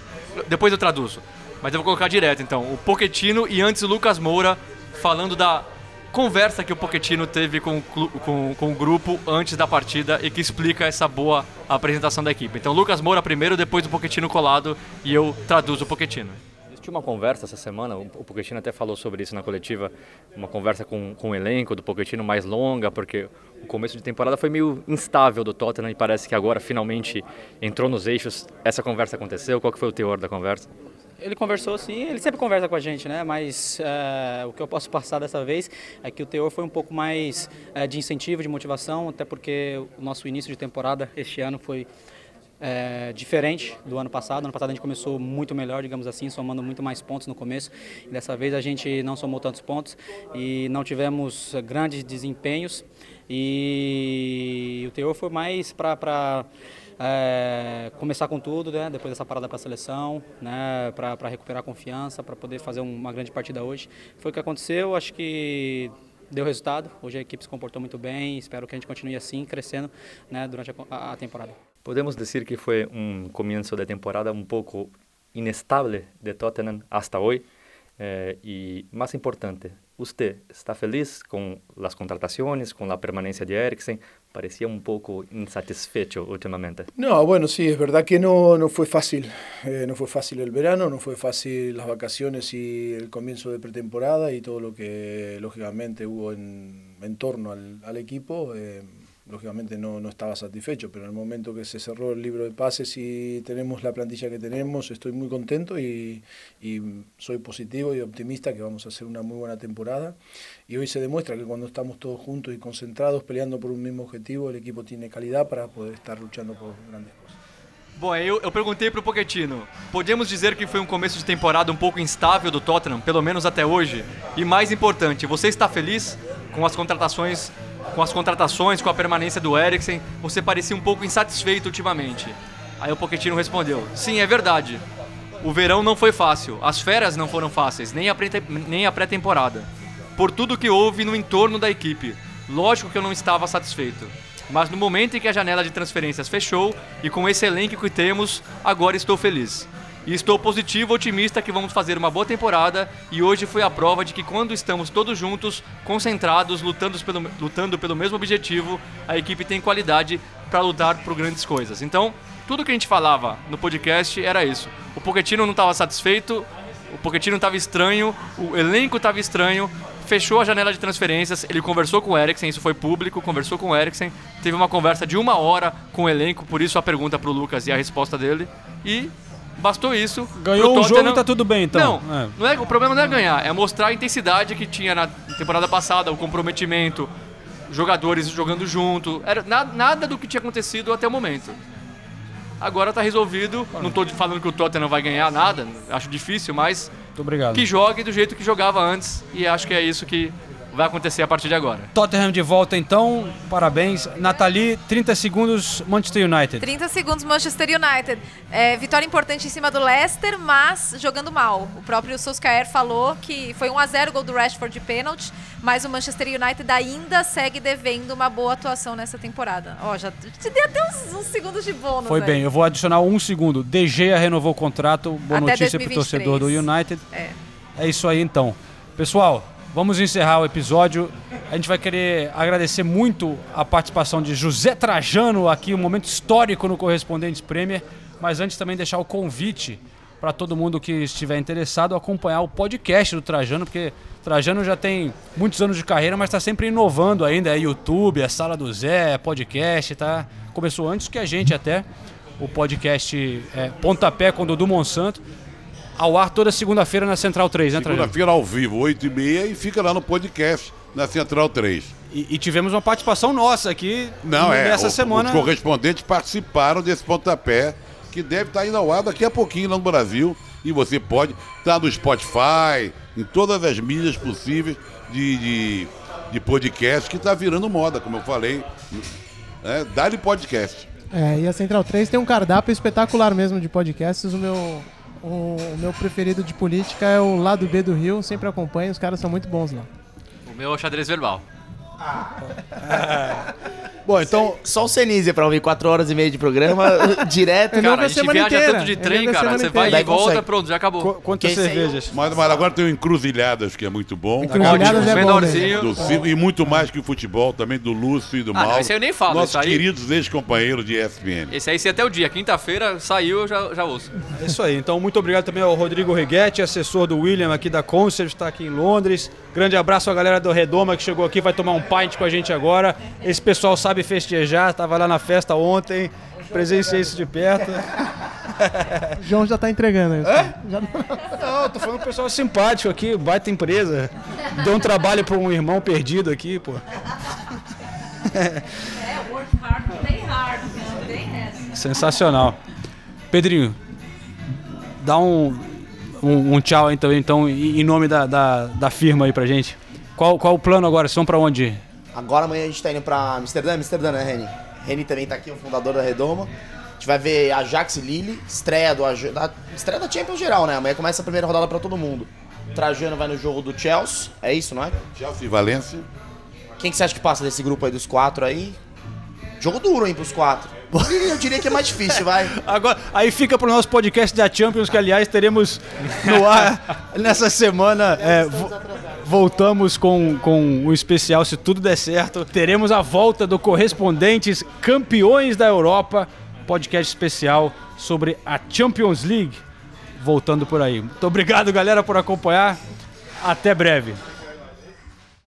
Depois eu traduzo, mas eu vou colocar direto então. O Pochettino e antes o Lucas Moura falando da conversa que o Pochettino teve com, com, com o grupo antes da partida e que explica essa boa apresentação da equipe. Então, Lucas Moura primeiro, depois o Pochettino colado e eu traduzo o Pochettino. Existiu uma conversa essa semana, o o Pochettino até falou sobre isso na coletiva, uma conversa com, com o elenco do Pochettino mais longa, porque o começo de temporada foi meio instável do Tottenham e parece que agora finalmente entrou nos eixos. Essa conversa aconteceu? Qual que foi o teor da conversa? Ele conversou sim, ele sempre conversa com a gente, né? Mas eh, o que eu posso passar dessa vez é que o teor foi um pouco mais eh, de incentivo, de motivação, até porque o nosso início de temporada este ano foi eh, diferente do ano passado. Ano passado a gente começou muito melhor, digamos assim, somando muito mais pontos no começo. Dessa vez a gente não somou tantos pontos e não tivemos grandes desempenhos. E o teor foi mais para é, começar com tudo, né? Depois dessa parada para a seleção, né? Para recuperar a confiança, para poder fazer um- uma grande partida hoje. Foi o que aconteceu. Acho que deu resultado. Hoje a equipe se comportou muito bem. Espero que a gente continue assim, crescendo, né? Durante a, a- temporada. Podemos dizer que foi um comienzo de temporada un poco inestable de Tottenham hasta hoy. Eh, y más importante, ¿usted está feliz con las contrataciones, con la permanencia de Eriksen? Parecía un poco insatisfecho últimamente. No, bueno, sí, es verdad que no, no fue fácil. Eh, no fue fácil el verano, no fue fácil las vacaciones y el comienzo de pretemporada y todo lo que lógicamente hubo en, en torno al, equipo. eh, lógicamente no, no estaba satisfecho, pero en el momento que se cerró el libro de pases y tenemos la plantilla que tenemos, estoy muy contento y, y soy positivo y optimista que vamos a hacer una muy buena temporada. Y hoy se demuestra que cuando estamos todos juntos y concentrados peleando por un mismo objetivo, el equipo tiene calidad para poder estar luchando por grandes cosas. Bom, eu, eu perguntei pro Pochettino, podemos dizer que foi um começo de temporada um pouco instável do Tottenham, pelo menos até hoje? E mais importante, você está feliz com as contratações, com as contratações, com a permanência do Eriksen? Você parecia um pouco insatisfeito ultimamente. Aí o Pochettino respondeu: "Sim, é verdade. O verão não foi fácil, as férias não foram fáceis, nem a pré-temporada. Por tudo que houve no entorno da equipe. Lógico que eu não estava satisfeito. Mas no momento em que a janela de transferências fechou e com esse elenco que temos, agora estou feliz. E estou positivo, otimista que vamos fazer uma boa temporada e hoje foi a prova de que quando estamos todos juntos, concentrados, lutando pelo, lutando pelo mesmo objetivo, a equipe tem qualidade para lutar por grandes coisas. Então, tudo que a gente falava no podcast era isso. O Pochettino não estava satisfeito, o Pochettino estava estranho, o elenco estava estranho, fechou a janela de transferências, ele conversou com o Eriksen, isso foi público, conversou com o Eriksen, teve uma conversa de uma hora com o elenco, por isso a pergunta para o Lucas e a resposta dele, e bastou isso. Ganhou um jogo e tá tudo bem, então. Não, É. não é, o problema não é ganhar, é mostrar a intensidade que tinha na temporada passada, o comprometimento, jogadores jogando junto. Era nada, nada do que tinha acontecido até o momento. Agora tá resolvido. Não tô falando que o Tottenham vai ganhar nada, acho difícil, mas Muito obrigado. que jogue do jeito que jogava antes e acho que é isso que vai acontecer a partir de agora. Tottenham de volta então, parabéns. Nathalie, 30 segundos, Manchester United. 30 segundos Manchester United. É, vitória importante em cima do Leicester, mas jogando mal. O próprio Solskjaer falou que foi 1 a 0 gol do Rashford de pênalti, mas o Manchester United ainda segue devendo uma boa atuação nessa temporada. Ó, já te dei até uns, uns segundos de bônus. Foi aí. bem, eu vou adicionar um segundo. De Gea renovou o contrato, boa Até notícia pro 2023. torcedor do United. É. É isso aí então. Pessoal, vamos encerrar o episódio. A gente vai querer agradecer muito a participação de José Trajano aqui, um momento histórico no Correspondentes Premier. Mas antes também deixar o convite para todo mundo que estiver interessado acompanhar o podcast do Trajano, porque Trajano já tem muitos anos de carreira, mas está sempre inovando ainda. É YouTube, é Sala do Zé, é podcast, tá? Começou antes que a gente até. O podcast é, Pontapé com Dudu Monsanto. Ao ar toda segunda-feira na Central 3, né? Segunda-feira ao vivo, 8h30, e fica lá no podcast, na Central 3. E, e tivemos uma participação nossa aqui Não, é. nessa o- semana. Os correspondentes participaram desse pontapé, que deve estar indo ao ar daqui a pouquinho lá no Brasil. E você pode estar no Spotify, em todas as mídias possíveis de, de, de podcast, que está virando moda, como eu falei. É, Dá-lhe podcast. É, e a Central 3 tem um cardápio espetacular mesmo de podcasts. O meu, o, o meu preferido de política é o Lado B do Rio, sempre acompanho, os caras são muito bons lá. O meu é o xadrez verbal. Bom, então. Só o Senise pra ouvir 4 horas e meia de programa direto. Cara, a gente viaja tanto de trem, cara. Você vai Daí e volta, consegue. pronto, já acabou. Quantas Esse aí cervejas? Mas, mas agora tem o Encruzilhadas, que é muito bom. Encruzilhadas é bom Menorzinho. Do Ciro, E muito mais que o futebol, também do Lúcio e do Ah, não, esse aí eu nem falo, Nossos queridos ex-companheiros de ESPN. Esse aí, se até o dia, quinta-feira, saiu, eu já, já ouço. É isso aí. Então, muito obrigado também ao Rodrigo Righetti, assessor do William aqui da Concert, está aqui em Londres. Grande abraço à galera do Redoma que chegou aqui, vai tomar um pint com a gente agora. Esse pessoal sabe festejar, estava lá na festa ontem, presenciei isso de perto. O João já tá entregando isso. Já- Não, tô falando um pessoal simpático aqui, baita empresa. Deu um trabalho para um irmão perdido aqui, pô. É, work hard, play hard, não tem nessa. Sensacional. Pedrinho, dá um, um, um tchau aí também, então, em em nome da, da, da firma aí pra gente. Qual, qual o plano agora? Vocês vão pra onde? Agora amanhã a gente tá indo pra Amsterdã, Amsterdã, né, Reni? Reni também tá aqui, o fundador da Redoma. A gente vai ver Ajax e Lille, estreia, do, Aj- da, estreia da Champions geral, né? Amanhã começa a primeira rodada pra todo mundo. Trajano vai no jogo do Chelsea, é isso, não é? Chelsea e Valência. Quem que você acha que passa desse grupo aí dos quatro aí? Jogo duro, hein, pros quatro. Eu diria que é mais difícil, vai. Agora, aí fica pro nosso podcast da Champions, que aliás teremos no ar nessa semana. é, vo- voltamos com, com o especial, se tudo der certo. Teremos a volta do Correspondentes Campeões da Europa, podcast especial sobre a Champions League. Voltando por aí. Muito obrigado, galera, por acompanhar. Até breve.